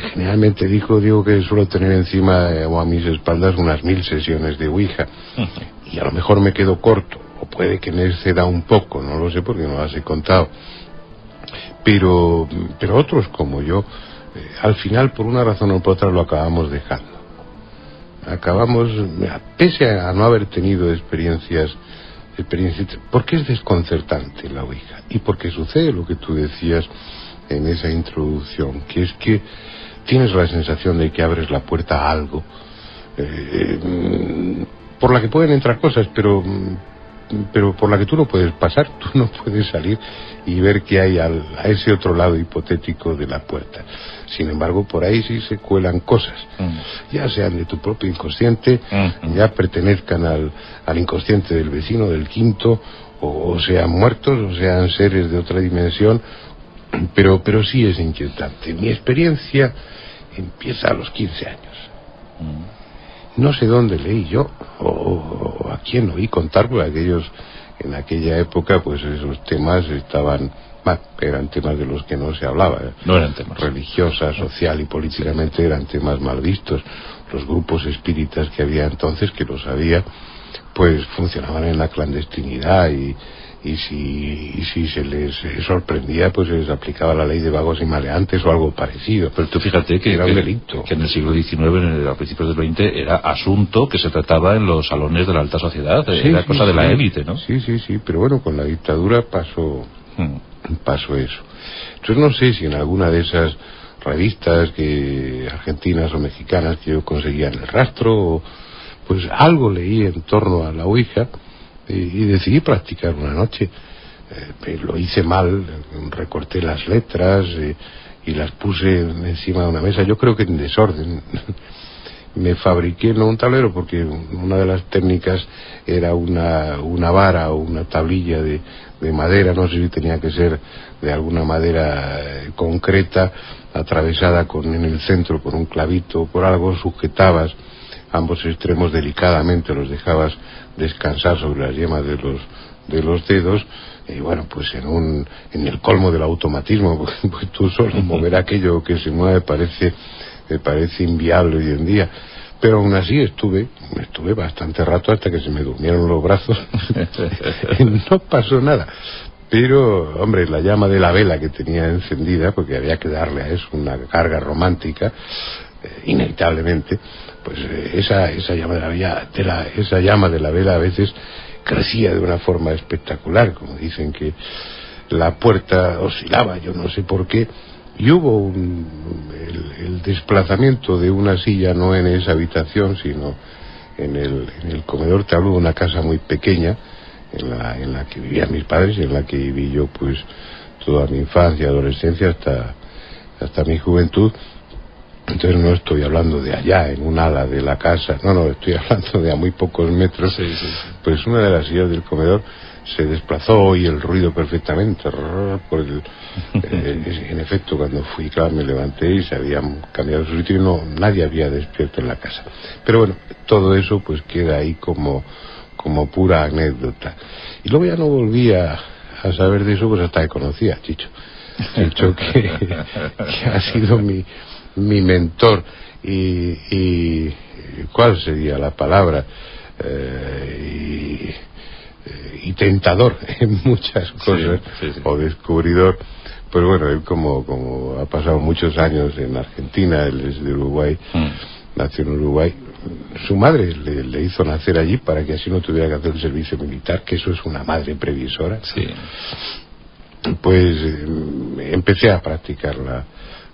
generalmente digo, digo que suelo tener encima eh, o a mis espaldas unas mil sesiones de Ouija. Y a lo mejor me quedo corto o puede que me exceda un poco, no lo sé porque no las he contado. Pero, pero otros como yo, eh, al final por una razón o por otra lo acabamos dejando. acabamos, pese a no haber tenido experiencias, experiencias, porque es desconcertante la Ouija y porque sucede lo que tú decías en esa introducción, que es que tienes la sensación de que abres la puerta a algo eh, por la que pueden entrar cosas, pero pero por la que tú no puedes pasar, tú no puedes salir y ver qué hay al, a ese otro lado hipotético de la puerta. Sin embargo, por ahí sí se cuelan cosas, Mm. ya sean de tu propio inconsciente, Mm. ya pertenezcan al, al inconsciente del vecino, del quinto, o, o sean muertos, o sean seres de otra dimensión, pero, pero sí es inquietante. Mi experiencia empieza a los 15 años. No sé dónde leí yo, o, o a quién oí contar, porque aquellos, en aquella época, pues esos temas estaban, bah, eran temas de los que no se hablaba. No eran temas. Religiosa, social y políticamente eran temas mal vistos. Los grupos espíritas que había entonces, que los había, pues funcionaban en la clandestinidad y, y si, y si se les eh, sorprendía, pues se les aplicaba la ley de vagos y maleantes o algo parecido. Pero tú fíjate que, Era un delito. que en el siglo XIX, en el- a principios del XX, era asunto que se trataba en los salones de la alta sociedad, Sí, era sí, cosa de la élite, ¿no? Sí, sí, sí, pero bueno, con la dictadura pasó, Mm. pasó eso. Entonces no sé si en alguna de esas revistas que argentinas o mexicanas que yo conseguía en el rastro, pues algo leí en torno a la Ouija y, decidí practicar una noche. Eh, lo hice mal, recorté las letras y las puse encima de una mesa, yo creo que en desorden. me fabriqué no un tablero porque una de las técnicas era una, una vara o una tablilla de, de madera, no sé si tenía que ser de alguna madera eh, concreta, atravesada con, en el centro por un clavito o por algo, sujetabas ambos extremos delicadamente, los dejabas descansar sobre las yemas de los, de los dedos y bueno, pues en un en el colmo del automatismo, pues, tú solo mover aquello que se mueve parece me parece inviable hoy en día. Pero aún así estuve, estuve bastante rato hasta que se me durmieron los brazos. no pasó nada. Pero, hombre, la llama de la vela que tenía encendida, porque había que darle a eso una carga romántica, eh, inevitablemente, pues eh, esa, esa, llama de la, vela- de la- esa llama de la vela a veces crecía de una forma espectacular, como dicen que la puerta oscilaba, yo no sé por qué, y hubo un, el, el desplazamiento de una silla no en esa habitación, sino en el, en el comedor, te hablo de una casa muy pequeña, en la, en la que vivían mis padres y en la que viví yo pues toda mi infancia, adolescencia hasta, hasta mi juventud. Entonces no estoy hablando de allá, en un ala de la casa, no, no, estoy hablando de a muy pocos metros. Pues una de las sillas del comedor se desplazó y el ruido perfectamente. Por el, eh, en efecto, cuando fui, claro, me levanté y se habían cambiado su sitio y no, nadie había despierto en la casa. Pero bueno, todo eso pues queda ahí como, como pura anécdota. Y luego ya no volví a, a saber de eso pues hasta que conocí a Chicho. Chicho que, que ha sido mi, mi mentor y, y ¿cuál sería la palabra? Eh, y, y tentador en muchas cosas sí, sí. o descubridor pues bueno él como como ha pasado muchos años en Argentina él es de Uruguay Mm. nació en Uruguay su madre le, le hizo nacer allí para que así no tuviera que hacer el servicio militar que eso es una madre previsora Sí. pues eh, empecé a practicar la,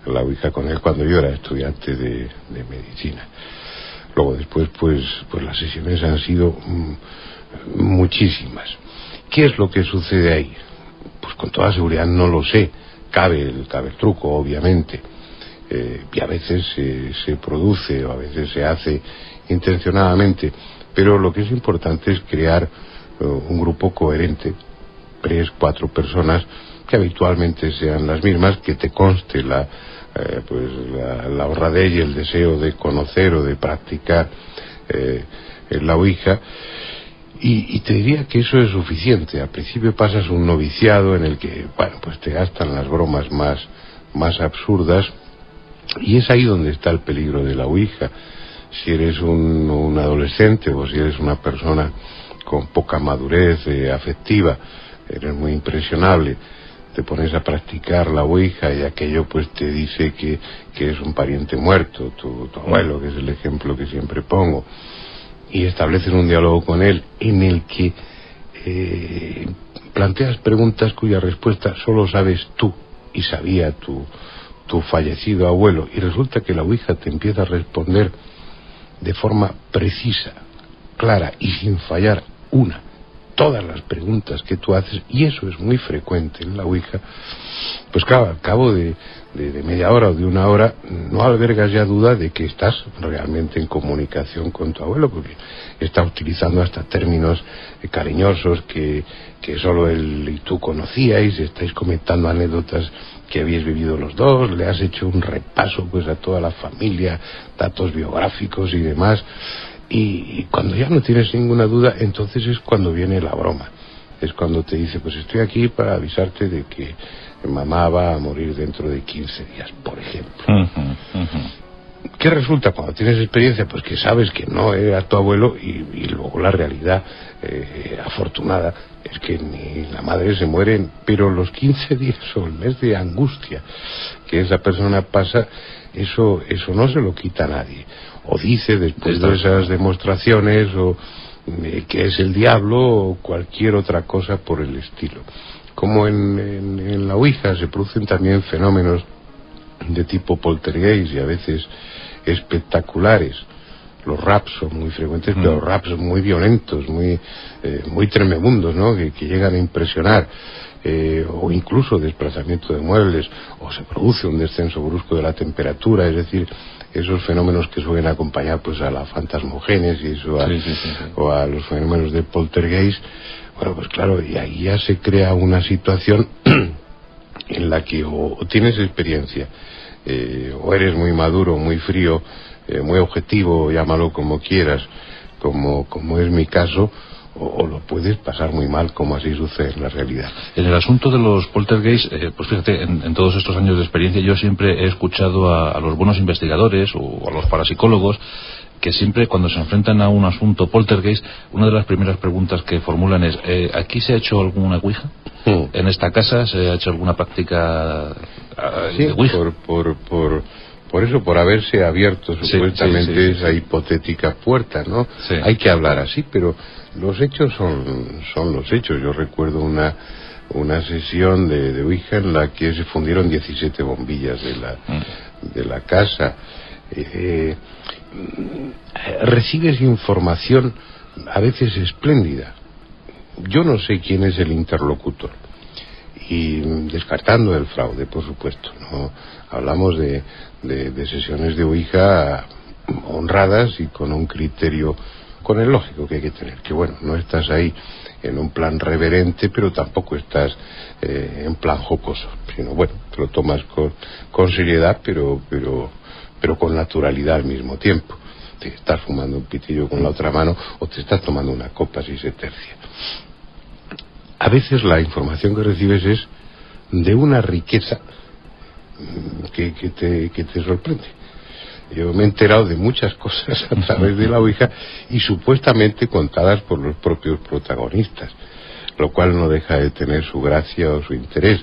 la Ouija con él cuando yo era estudiante de, medicina. Luego después, pues, pues las sesiones han sido mm, muchísimas. ¿Qué es lo que sucede ahí? Pues con toda seguridad no lo sé. Cabe el, cabe el truco, obviamente. Eh, y a veces se, se produce o a veces se hace intencionadamente. Pero lo que es importante es crear eh, un grupo coherente tres, cuatro personas que habitualmente sean las mismas, que te conste la, eh, pues la, la honradez y el deseo de conocer o de practicar eh, la Ouija. Y, y te diría que eso es suficiente. Al principio pasas un noviciado en el que, bueno, pues te gastan las bromas más, más absurdas y es ahí donde está el peligro de la Ouija. Si eres un, un adolescente o si eres una persona con poca madurez eh, afectiva, eres muy impresionable, te pones a practicar la ouija y aquello pues te dice que, que es un pariente muerto, tu, tu abuelo, que es el ejemplo que siempre pongo, y estableces un diálogo con él en el que eh, planteas preguntas cuya respuesta solo sabes tú y sabía tu, tu fallecido abuelo, y resulta que la ouija te empieza a responder de forma precisa, clara y sin fallar una todas las preguntas que tú haces, y eso es muy frecuente en la Ouija, pues claro, al cabo de, media hora o de una hora, no albergas ya duda de que estás realmente en comunicación con tu abuelo, porque está utilizando hasta términos eh, cariñosos que, que solo él y tú conocíais, estáis comentando anécdotas que habéis vivido los dos, le has hecho un repaso pues a toda la familia, datos biográficos y demás, y cuando ya no tienes ninguna duda, entonces es cuando viene la broma. Es cuando te dice, pues estoy aquí para avisarte de que mamá va a morir dentro de 15 días, por ejemplo. Uh -huh, uh -huh. ¿Qué resulta cuando tienes experiencia? Pues que sabes que no era tu abuelo y, y luego la realidad eh, afortunada es que ni la madre se muere, pero los 15 días o el mes de angustia que esa persona pasa, eso, eso no se lo quita a nadie o dice después de esas demostraciones o eh, que es el diablo o cualquier otra cosa por el estilo. Como en, en, en, la Ouija se producen también fenómenos de tipo poltergeist y a veces espectaculares. Los raps son muy frecuentes, mm. pero raps muy violentos, muy, eh, muy tremebundos, ¿no? Que, que llegan a impresionar. Eh, o incluso desplazamiento de muebles, o se produce un descenso brusco de la temperatura, es decir, esos fenómenos que suelen acompañar pues a la fantasmogénesis o a, sí, sí, sí, o a los fenómenos de poltergeist, bueno, pues claro, y ahí ya se crea una situación en la que o, o tienes experiencia, eh, o eres muy maduro, muy frío, eh, muy objetivo, llámalo como quieras, como, como es mi caso, o, o, lo puedes pasar muy mal, como así sucede en la realidad. En el asunto de los poltergeist, eh, pues fíjate, en, en, todos estos años de experiencia yo siempre he escuchado a, a los buenos investigadores o a los parapsicólogos que siempre cuando se enfrentan a un asunto poltergeist, una de las primeras preguntas que formulan es, eh, ¿aquí se ha hecho alguna ouija? Hmm. ¿En esta casa se ha hecho alguna práctica sí, de ouija? Por, por, por, por eso, por haberse abierto supuestamente sí, sí, sí, esa hipotética puerta, ¿no? Hay que hablar así, pero los hechos son, son los hechos. Yo recuerdo una, una sesión de, de Ouija en la que se fundieron 17 bombillas de la, Mm. de la casa. Eh, recibes información a veces espléndida. Yo no sé quién es el interlocutor. Y descartando el fraude, por supuesto. ¿no? Hablamos de, de, sesiones de Ouija honradas y con un criterio con el lógico que hay que tener, que bueno, no estás ahí en un plan reverente, pero tampoco estás eh, en plan jocoso, sino bueno, te lo tomas con, con seriedad, pero, pero, pero con naturalidad al mismo tiempo. Te estás fumando un pitillo con la otra mano o te estás tomando una copa si se tercia. A veces la información que recibes es de una riqueza que, que, te, que te sorprende. Yo me he enterado de muchas cosas a través de la Ouija y supuestamente contadas por los propios protagonistas, lo cual no deja de tener su gracia o su interés.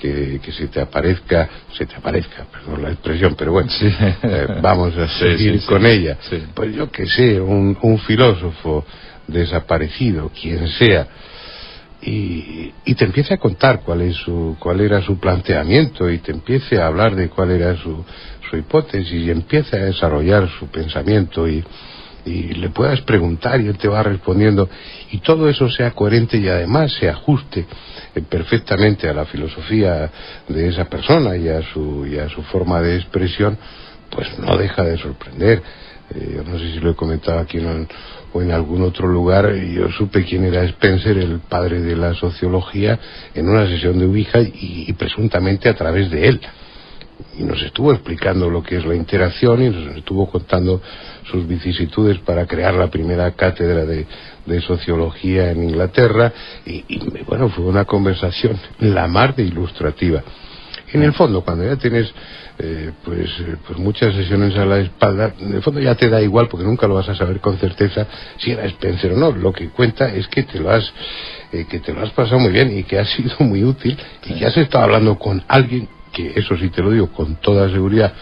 Que, que se te aparezca, se te aparezca, perdón la expresión, pero bueno, sí. eh, vamos a seguir sí, con ella. Pues yo que sé, un, un filósofo desaparecido, quien sea, y, y, te empiece a contar cuál es su cuál era su planteamiento y te empiece a hablar de cuál era su, su hipótesis y empiece a desarrollar su pensamiento y, y le puedas preguntar y él te va respondiendo y todo eso sea coherente y además se ajuste eh, perfectamente a la filosofía de esa persona y a su y a su forma de expresión pues no deja de sorprender. Eh, no sé si lo he comentado aquí en, o en algún otro lugar, yo supe quién era Spencer, el padre de la sociología, en una sesión de Ouija y, presuntamente a través de él. Y nos estuvo explicando lo que es la interacción y nos estuvo contando sus vicisitudes para crear la primera cátedra de, de sociología en Inglaterra. Y, y, bueno, fue una conversación la mar de ilustrativa. En el fondo, cuando ya tienes eh, pues, eh, pues muchas sesiones a la espalda, en el fondo ya te da igual porque nunca lo vas a saber con certeza si era Spencer o no. Lo que cuenta es que te lo has eh, que te lo has pasado muy bien y que ha sido muy útil y que has estado hablando con alguien que, eso sí te lo digo con toda seguridad,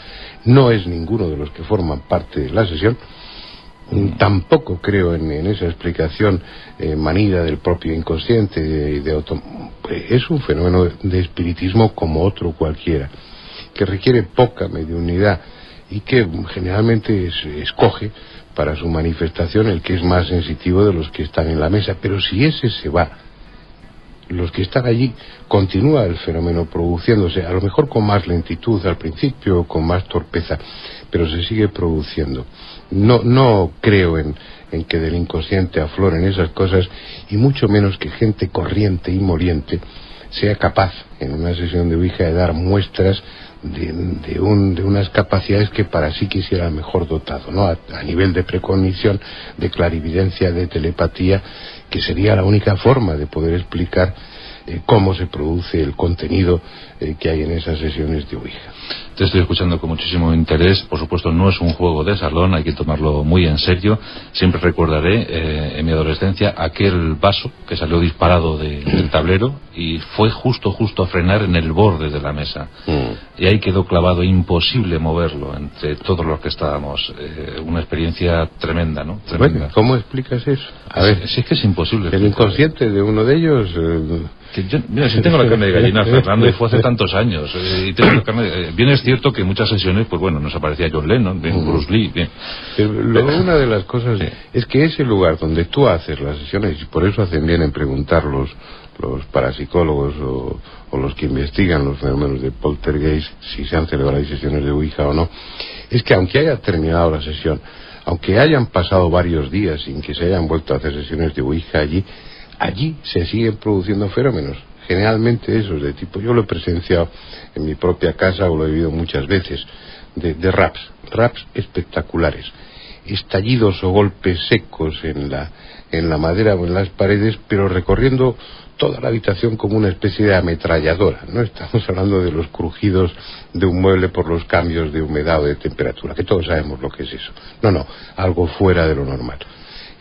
no es ninguno de los que forman parte de la sesión. Tampoco creo en, esa explicación eh, manida del propio inconsciente de, auto- eh, es un fenómeno de espiritismo como otro cualquiera que requiere poca mediunidad y que generalmente se escoge para su manifestación el que es más sensitivo de los que están en la mesa. Pero si ese se va, los que están allí, continúa el fenómeno produciéndose, a lo mejor con más lentitud al principio, con más torpeza, pero se sigue produciendo. No, no creo en, en que del inconsciente afloren esas cosas y mucho menos que gente corriente y moliente sea capaz en una sesión de Ouija de dar muestras de, de, un- de unas capacidades que para sí quisiera mejor dotado, ¿no? A, a nivel de precognición, de clarividencia, de telepatía, que sería la única forma de poder explicar eh, cómo se produce el contenido eh, que hay en esas sesiones de Ouija. Te estoy escuchando con muchísimo interés. Por supuesto, no es un juego de salón, hay que tomarlo muy en serio. Siempre recordaré eh, en mi adolescencia aquel vaso que salió disparado de- del tablero y fue justo, justo a frenar en el borde de la mesa. Y ahí quedó clavado, imposible moverlo entre todos los que estábamos. Eh, una experiencia tremenda, ¿no? Tremenda. Bueno, ¿cómo explicas eso? A ver, Si es que es imposible. el inconsciente de uno de ellos... eh, Que yo- mira, si tengo la carne de gallina, Fernando, y fue hace tantos años. eh, y tengo la carne de- eh, bien es cierto que en muchas sesiones, pues bueno, nos aparecía John Lennon, bien, Bruce Lee, bien. Pero lo- una de las cosas Sí. es que ese lugar donde tú haces las sesiones, y por eso hacen bien en preguntar los, los parapsicólogos o, o los que investigan los fenómenos de poltergeist, si se han celebrado sesiones de Ouija o no, es que aunque haya terminado la sesión, aunque hayan pasado varios días sin que se hayan vuelto a hacer sesiones de Ouija allí, allí se siguen produciendo fenómenos. Generalmente esos de tipo, yo lo he presenciado en mi propia casa o lo he vivido muchas veces, de, de raps, raps espectaculares, estallidos o golpes secos en la, en la madera o en las paredes, pero recorriendo toda la habitación como una especie de ametralladora. No estamos hablando de los crujidos de un mueble por los cambios de humedad o de temperatura, que todos sabemos lo que es eso. No, no, algo fuera de lo normal.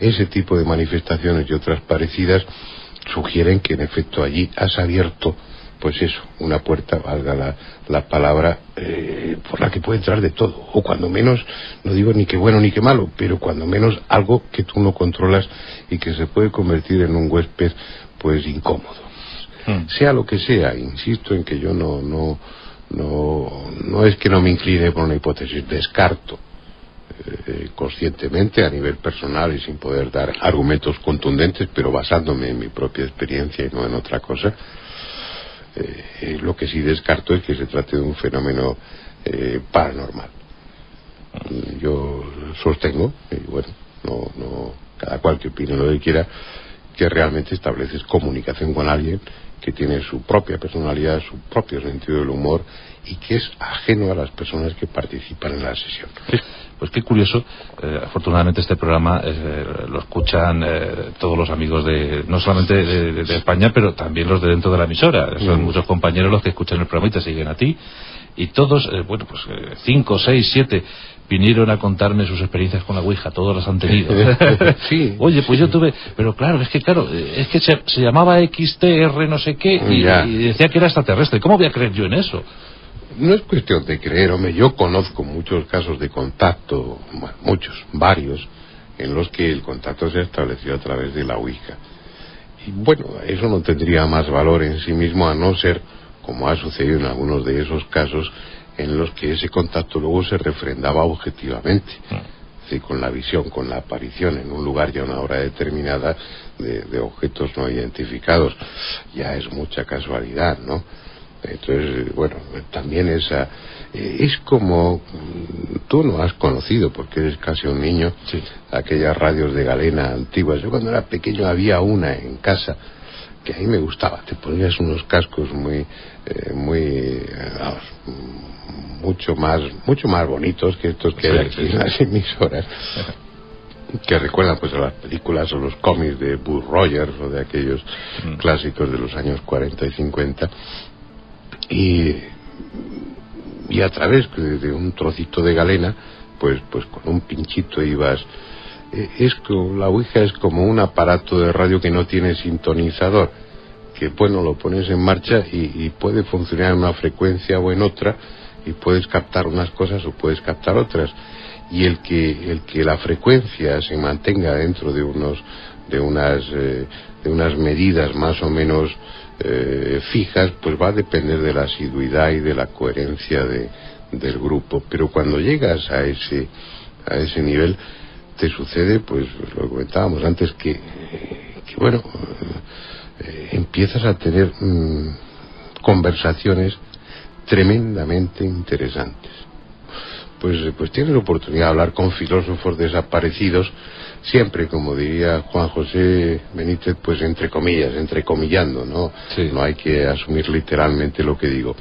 Ese tipo de manifestaciones y otras parecidas sugieren que en efecto allí has abierto, pues eso, una puerta, valga la, la palabra, eh, por la que puede entrar de todo. O cuando menos, no digo ni que bueno ni que malo, pero cuando menos algo que tú no controlas y que se puede convertir en un huésped, pues incómodo. Hmm. Sea lo que sea, insisto en que yo no, no, no, no es que no me incline por una hipótesis, descarto eh, conscientemente a nivel personal y sin poder dar argumentos contundentes, pero basándome en mi propia experiencia y no en otra cosa. Eh, eh, lo que sí descarto es que se trate de un fenómeno eh, paranormal. Mm, Yo sostengo, y bueno, no, no, cada cual que opine lo que quiera, que realmente estableces comunicación con alguien que tiene su propia personalidad, su propio sentido del humor y que es ajeno a las personas que participan en la sesión. Pues qué curioso, eh, afortunadamente este programa eh, lo escuchan eh, todos los amigos de, no solamente de, de- de España, pero también los de dentro de la emisora. Son Mm. muchos compañeros los que escuchan el programa y te siguen a ti. Y todos, eh, bueno, pues eh, cinco, seis, siete, vinieron a contarme sus experiencias con la Ouija, todos las han tenido. Sí. Oye, pues yo tuve, pero claro, es que claro, es que se, se llamaba XTR no sé qué y, y decía que era extraterrestre. ¿Cómo voy a creer yo en eso? No es cuestión de creer, hombre, yo conozco muchos casos de contacto, bueno, muchos, varios, en los que el contacto se ha establecido a través de la Ouija. Y bueno, eso no tendría más valor en sí mismo a no ser, como ha sucedido en algunos de esos casos, en los que ese contacto luego se refrendaba objetivamente. Decir, con la visión, con la aparición en un lugar y a una hora determinada de, de objetos no identificados. Ya es mucha casualidad, ¿no? Entonces, bueno, también esa... eh, es como... mm, Tú no has conocido, porque eres casi un niño, Sí. aquellas radios de galena antiguas. Yo cuando era pequeño había una en casa que a mí me gustaba. Te ponías unos cascos muy... eh, muy... eh, vamos, mucho más mucho más bonitos que estos que Sí, hay aquí sí, las emisoras que recuerdan pues a las películas o los cómics de Bull Rogers o de aquellos Mm. clásicos de los años 40 y 50 y, y a través de, un trocito de galena pues pues con un pinchito ibas eh, es como, la Ouija es como un aparato de radio que no tiene sintonizador, que bueno, lo pones en marcha y, y puede funcionar en una frecuencia o en otra, y puedes captar unas cosas o puedes captar otras. Y el que, el que la frecuencia se mantenga dentro de unos, de unas, eh, de unas medidas más o menos eh, fijas, pues va a depender de la asiduidad y de la coherencia de, del grupo. Pero cuando llegas a ese, a ese nivel, te sucede, pues lo comentábamos antes, que, que bueno, eh, empiezas a tener mm, conversaciones tremendamente interesantes. Pues, pues tienes la oportunidad de hablar con filósofos desaparecidos, siempre, como diría Juan José Benítez, pues entre comillas, entrecomillando, ¿no? Sí. No hay que asumir literalmente lo que digo.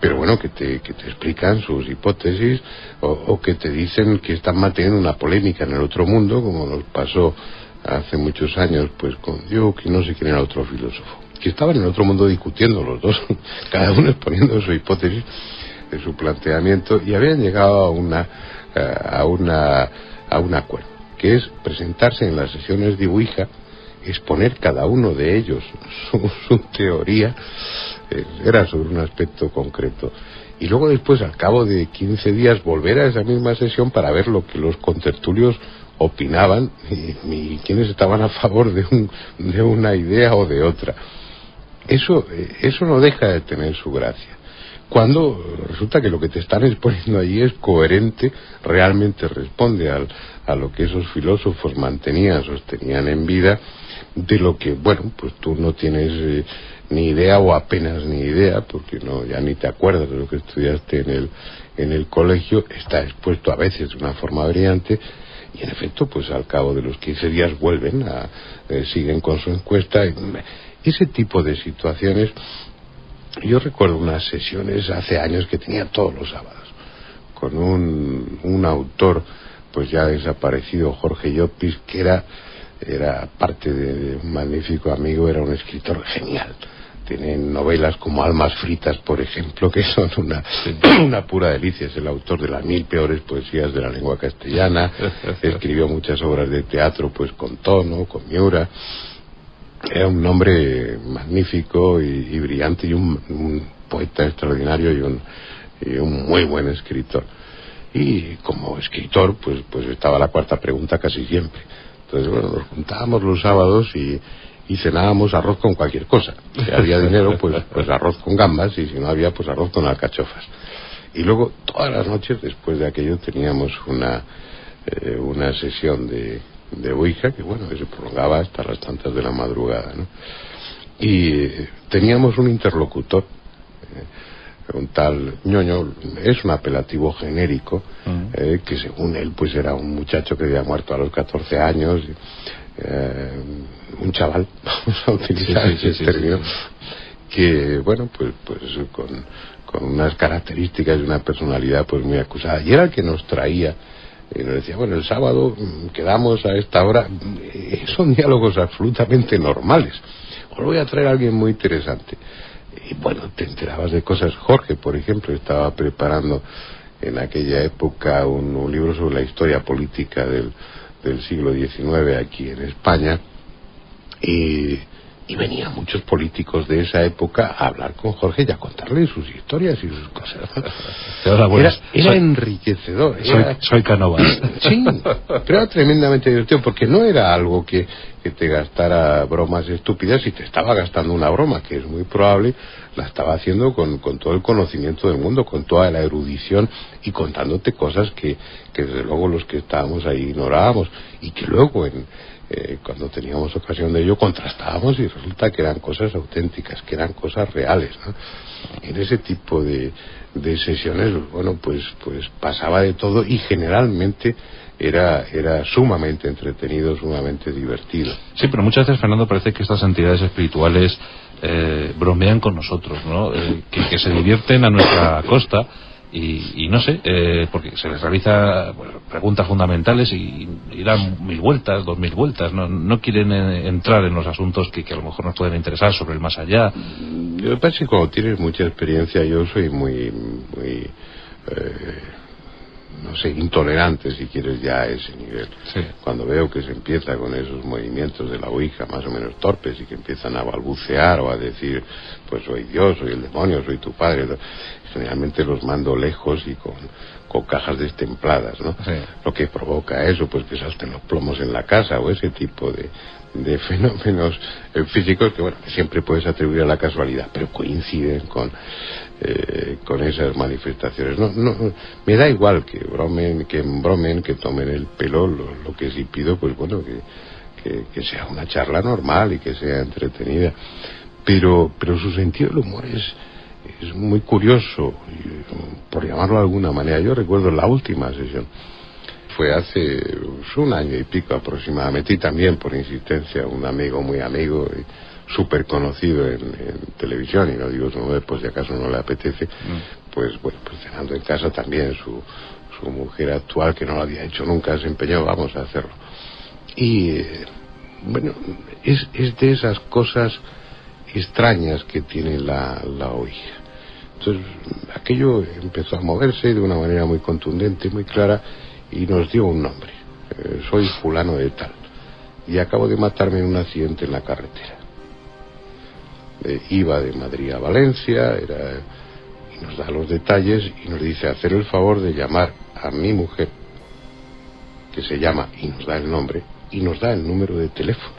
Pero bueno, que te, que te explican sus hipótesis o, o que te dicen que están manteniendo una polémica en el otro mundo, como nos pasó hace muchos años, pues con Duke y no sé quién era otro filósofo que estaban en el otro mundo discutiendo los dos, cada uno exponiendo su hipótesis, de su planteamiento, y habían llegado a una, eh, a una, a un acuerdo, que es presentarse en las sesiones de Ouija, exponer cada uno de ellos su, su teoría, eh, era sobre un aspecto concreto. Y luego después, al cabo de 15 días, volver a esa misma sesión para ver lo que los contertulios opinaban y, y quienes estaban a favor de, un, de una idea o de otra eso, eh, eso no deja de tener su gracia. Cuando resulta que lo que te están exponiendo allí es coherente, realmente responde al, a lo que esos filósofos mantenían, sostenían en vida, de lo que, bueno, pues tú no tienes eh, ni idea o apenas ni idea, porque no ya ni te acuerdas de lo que estudiaste en el, en el colegio, está expuesto a veces de una forma brillante, y en efecto, pues al cabo de los 15 días vuelven, a, eh, siguen con su encuesta. Y, ese tipo de situaciones, yo recuerdo unas sesiones hace años que tenía todos los sábados, con un, un autor, pues ya desaparecido, Jorge Llopis, que era, era parte de un magnífico amigo, era un escritor genial. Tiene novelas como Almas Fritas, por ejemplo, que son una, una pura delicia. Es el autor de las mil peores poesías de la lengua castellana. Escribió muchas obras de teatro, pues con tono, con miura era un hombre magnífico y, y brillante y un, un, poeta extraordinario y un, y un, muy buen escritor. Y como escritor, pues, pues estaba la cuarta pregunta casi siempre. Entonces, bueno, nos juntábamos los sábados y, y cenábamos arroz con cualquier cosa. Si había dinero, pues, pues arroz con gambas y si no había, pues arroz con alcachofas. Y luego, todas las noches, después de aquello, teníamos una, eh, una sesión de, de Ouija, que bueno, que se prolongaba hasta las tantas de la madrugada, ¿no? Y eh, teníamos un interlocutor, eh, un tal ñoño, es un apelativo genérico, uh -huh. eh, que según él pues era un muchacho que había muerto a los 14 años, eh, un chaval, vamos a utilizar sí, sí, ese sí, término, que bueno, pues, pues con, con unas características y una personalidad pues muy acusada, y era el que nos traía y nos decía, bueno, el sábado quedamos a esta hora. Son diálogos absolutamente normales. Os voy a traer a alguien muy interesante. Y bueno, te enterabas de cosas. Jorge, por ejemplo, estaba preparando en aquella época un, un libro sobre la historia política del, del siglo XIX aquí en España. Y y venían muchos políticos de esa época a hablar con Jorge y a contarle sus historias y sus cosas. Era, enriquecedor. Soy, Era, soy Canovas. sí, pero era tremendamente divertido porque no era algo que, que te gastara bromas estúpidas y te estaba gastando una broma, que es muy probable, la estaba haciendo con, con todo el conocimiento del mundo, con toda la erudición y contándote cosas que, que desde luego los que estábamos ahí ignorábamos y que luego en, eh, cuando teníamos ocasión de ello contrastábamos y resulta que eran cosas auténticas, que eran cosas reales. ¿no? En ese tipo de, de sesiones, bueno, pues, pues pasaba de todo y generalmente era, era sumamente entretenido, sumamente divertido. Sí, pero muchas veces, Fernando, parece que estas entidades espirituales eh, bromean con nosotros, ¿no? Eh, que, que se divierten a nuestra costa y, y, no sé, eh, porque se les realiza bueno, preguntas fundamentales y, y, dan mil vueltas, dos mil vueltas, no, no quieren eh, entrar en los asuntos que, que, a lo mejor nos pueden interesar sobre el más allá. Yo me parece que cuando tienes mucha experiencia, yo soy muy, muy eh, no sé, intolerante si quieres ya a ese nivel. Sí. Cuando veo que se empieza con esos movimientos de la Ouija más o menos torpes y que empiezan a balbucear o a decir, pues soy Dios, soy el demonio, soy tu padre, generalmente los mando lejos y con, con cajas destempladas, ¿no? Sí. Lo que provoca eso, pues que salten los plomos en la casa o ese tipo de, de fenómenos eh, físicos que, bueno, que siempre puedes atribuir a la casualidad, pero coinciden con, eh, con esas manifestaciones. No, no, me da igual que bromen, que bromen, que tomen el pelo, lo, lo que sí pido, pues bueno, que, que, que sea una charla normal y que sea entretenida. Pero, pero su sentido del humor es, es muy curioso, por llamarlo de alguna manera. Yo recuerdo la última sesión, fue hace pues, un año y pico aproximadamente, y también por insistencia un amigo muy amigo y súper conocido en, en televisión, y no digo su nombre, pues si acaso no le apetece, pues bueno, pues cenando en casa también su, su mujer actual, que no lo había hecho nunca, se empeñó, vamos a hacerlo. Y eh, bueno, es, es de esas cosas extrañas que tiene la, la Ouija. Entonces, aquello empezó a moverse de una manera muy contundente, muy clara, y nos dio un nombre. Eh, soy fulano de tal. Y acabo de matarme en un accidente en la carretera. Eh, iba de Madrid a Valencia, era, y nos da los detalles y nos dice hacer el favor de llamar a mi mujer, que se llama, y nos da el nombre, y nos da el número de teléfono.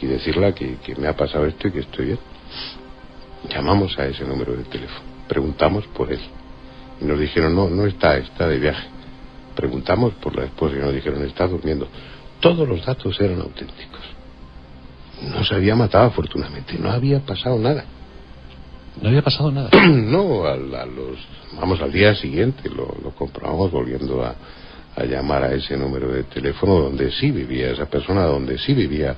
y decirle que, que me ha pasado esto y que estoy bien. Llamamos a ese número de teléfono, preguntamos por él. Y nos dijeron, no, no está, está de viaje. Preguntamos por la esposa y nos dijeron, está durmiendo. Todos los datos eran auténticos. No se había matado afortunadamente, no había pasado nada. No había pasado nada. no, al- a, los, vamos, al día siguiente lo, lo comprobamos volviendo a, a llamar a ese número de teléfono donde sí vivía esa persona, donde sí vivía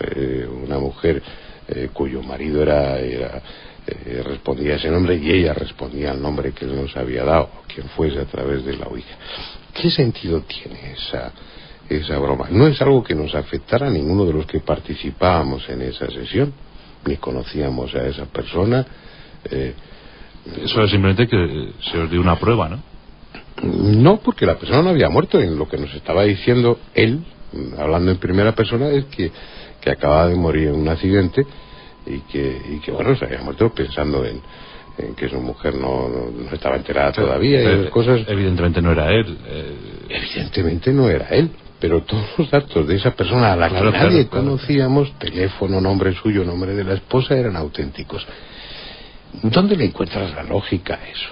eh, una mujer eh, cuyo marido era, era eh, respondía a ese nombre y ella respondía al nombre que él nos había dado, quien fuese a través de la Ouija. ¿Qué sentido tiene esa, esa broma? No es algo que nos afectara a ninguno de los que participábamos en esa sesión, ni conocíamos a esa persona. eh, Eso es simplemente que se os dio una prueba, ¿no? no, porque la persona no había muerto. En lo que nos estaba diciendo él, hablando en primera persona, es que, que acababa de morir en un accidente y que, y que bueno, se había muerto pensando en, en que su mujer no, no, estaba enterada todavía y esas cosas. Evidentemente no era él. eh, Evidentemente no era él, pero todos los datos de esa persona a la Claro, que claro, nadie claro. conocíamos, teléfono, nombre suyo, nombre de la esposa, eran auténticos. ¿Dónde le encuentras la lógica a eso?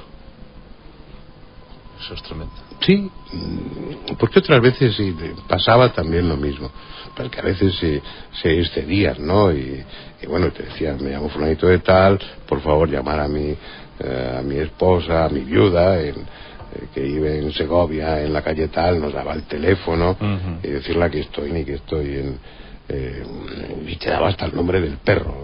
eso es tremendo. Sí, mm, porque otras veces sí, pasaba también lo mismo. Porque a veces se, se excedían, ¿no? Y, y bueno, te decían, me llamo fulanito de tal, por favor llamar a mi, eh, a mi esposa, a mi viuda, en, eh, que vive en Segovia, en la calle tal, nos daba el teléfono y decirle que estoy ni que estoy en... eh, y te daba hasta el nombre del perro.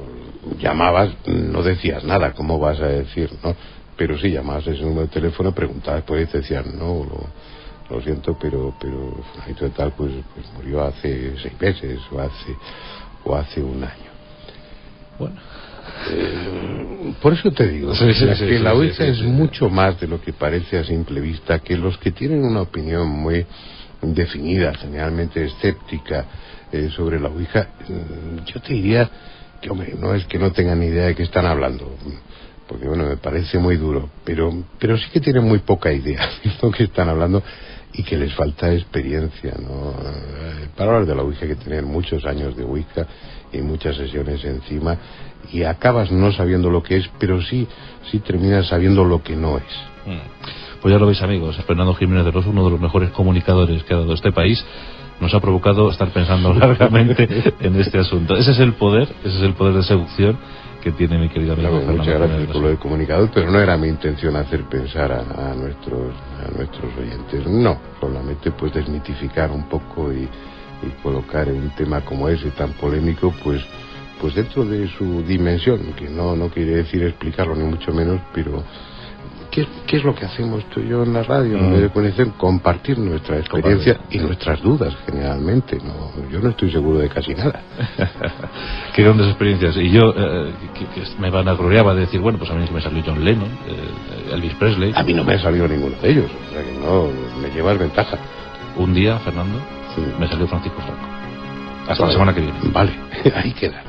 Llamabas, no decías nada, ¿cómo vas a decir, no? Pero sí, llamabas ese número de teléfono, preguntabas por ahí y te decían, no, lo, lo siento, pero, pero fulanito tal, pues, pues murió hace seis meses o hace, o hace un año. Bueno. Eh, por eso te digo Sí, sí, la- sí, que la sí, es mucho más de lo que parece a simple vista, que los que tienen una opinión muy definida, generalmente escéptica eh, sobre la Ouija, mm, yo te diría que, hombre, no es que no tengan ni idea de qué están hablando, porque bueno, me parece muy duro, pero, pero sí que tienen muy poca idea de lo que están hablando y que les falta experiencia, ¿no? Eh, Para hablar de la Ouija hay que tener muchos años de Ouija y muchas sesiones encima y acabas no sabiendo lo que es, pero sí, sí terminas sabiendo lo que no es. Mm. Pues ya lo veis amigos, Fernando Jiménez de los uno de los mejores comunicadores que ha dado este país, nos ha provocado estar pensando largamente en este asunto. Ese es el poder, ese es el poder de seducción que tiene mi querido amigo Claro, muchas gracias por lo de comunicador, pero no era mi intención hacer pensar a, a nuestros a nuestros oyentes. No, solamente pues desmitificar un poco y, y colocar un tema como ese tan polémico, pues pues dentro de su dimensión, que no no quiere decir explicarlo ni mucho menos, pero ¿qué, qué es lo que hacemos tú y yo en la radio, en Mm. medio de conexión? Compartir nuestra experiencia y nuestras dudas, generalmente. No, yo no estoy seguro de casi nada. Qué grandes experiencias. Y yo, eh, que, que me van a gloriaba de decir, bueno, pues a mí sí me salió John Lennon, eh, Elvis Presley. A mí no me ha salido ninguno de ellos, o sea que no, me llevas ventaja. Un día, Fernando, Sí. me salió Francisco Franco. Hasta la semana que viene. Vale, ahí queda.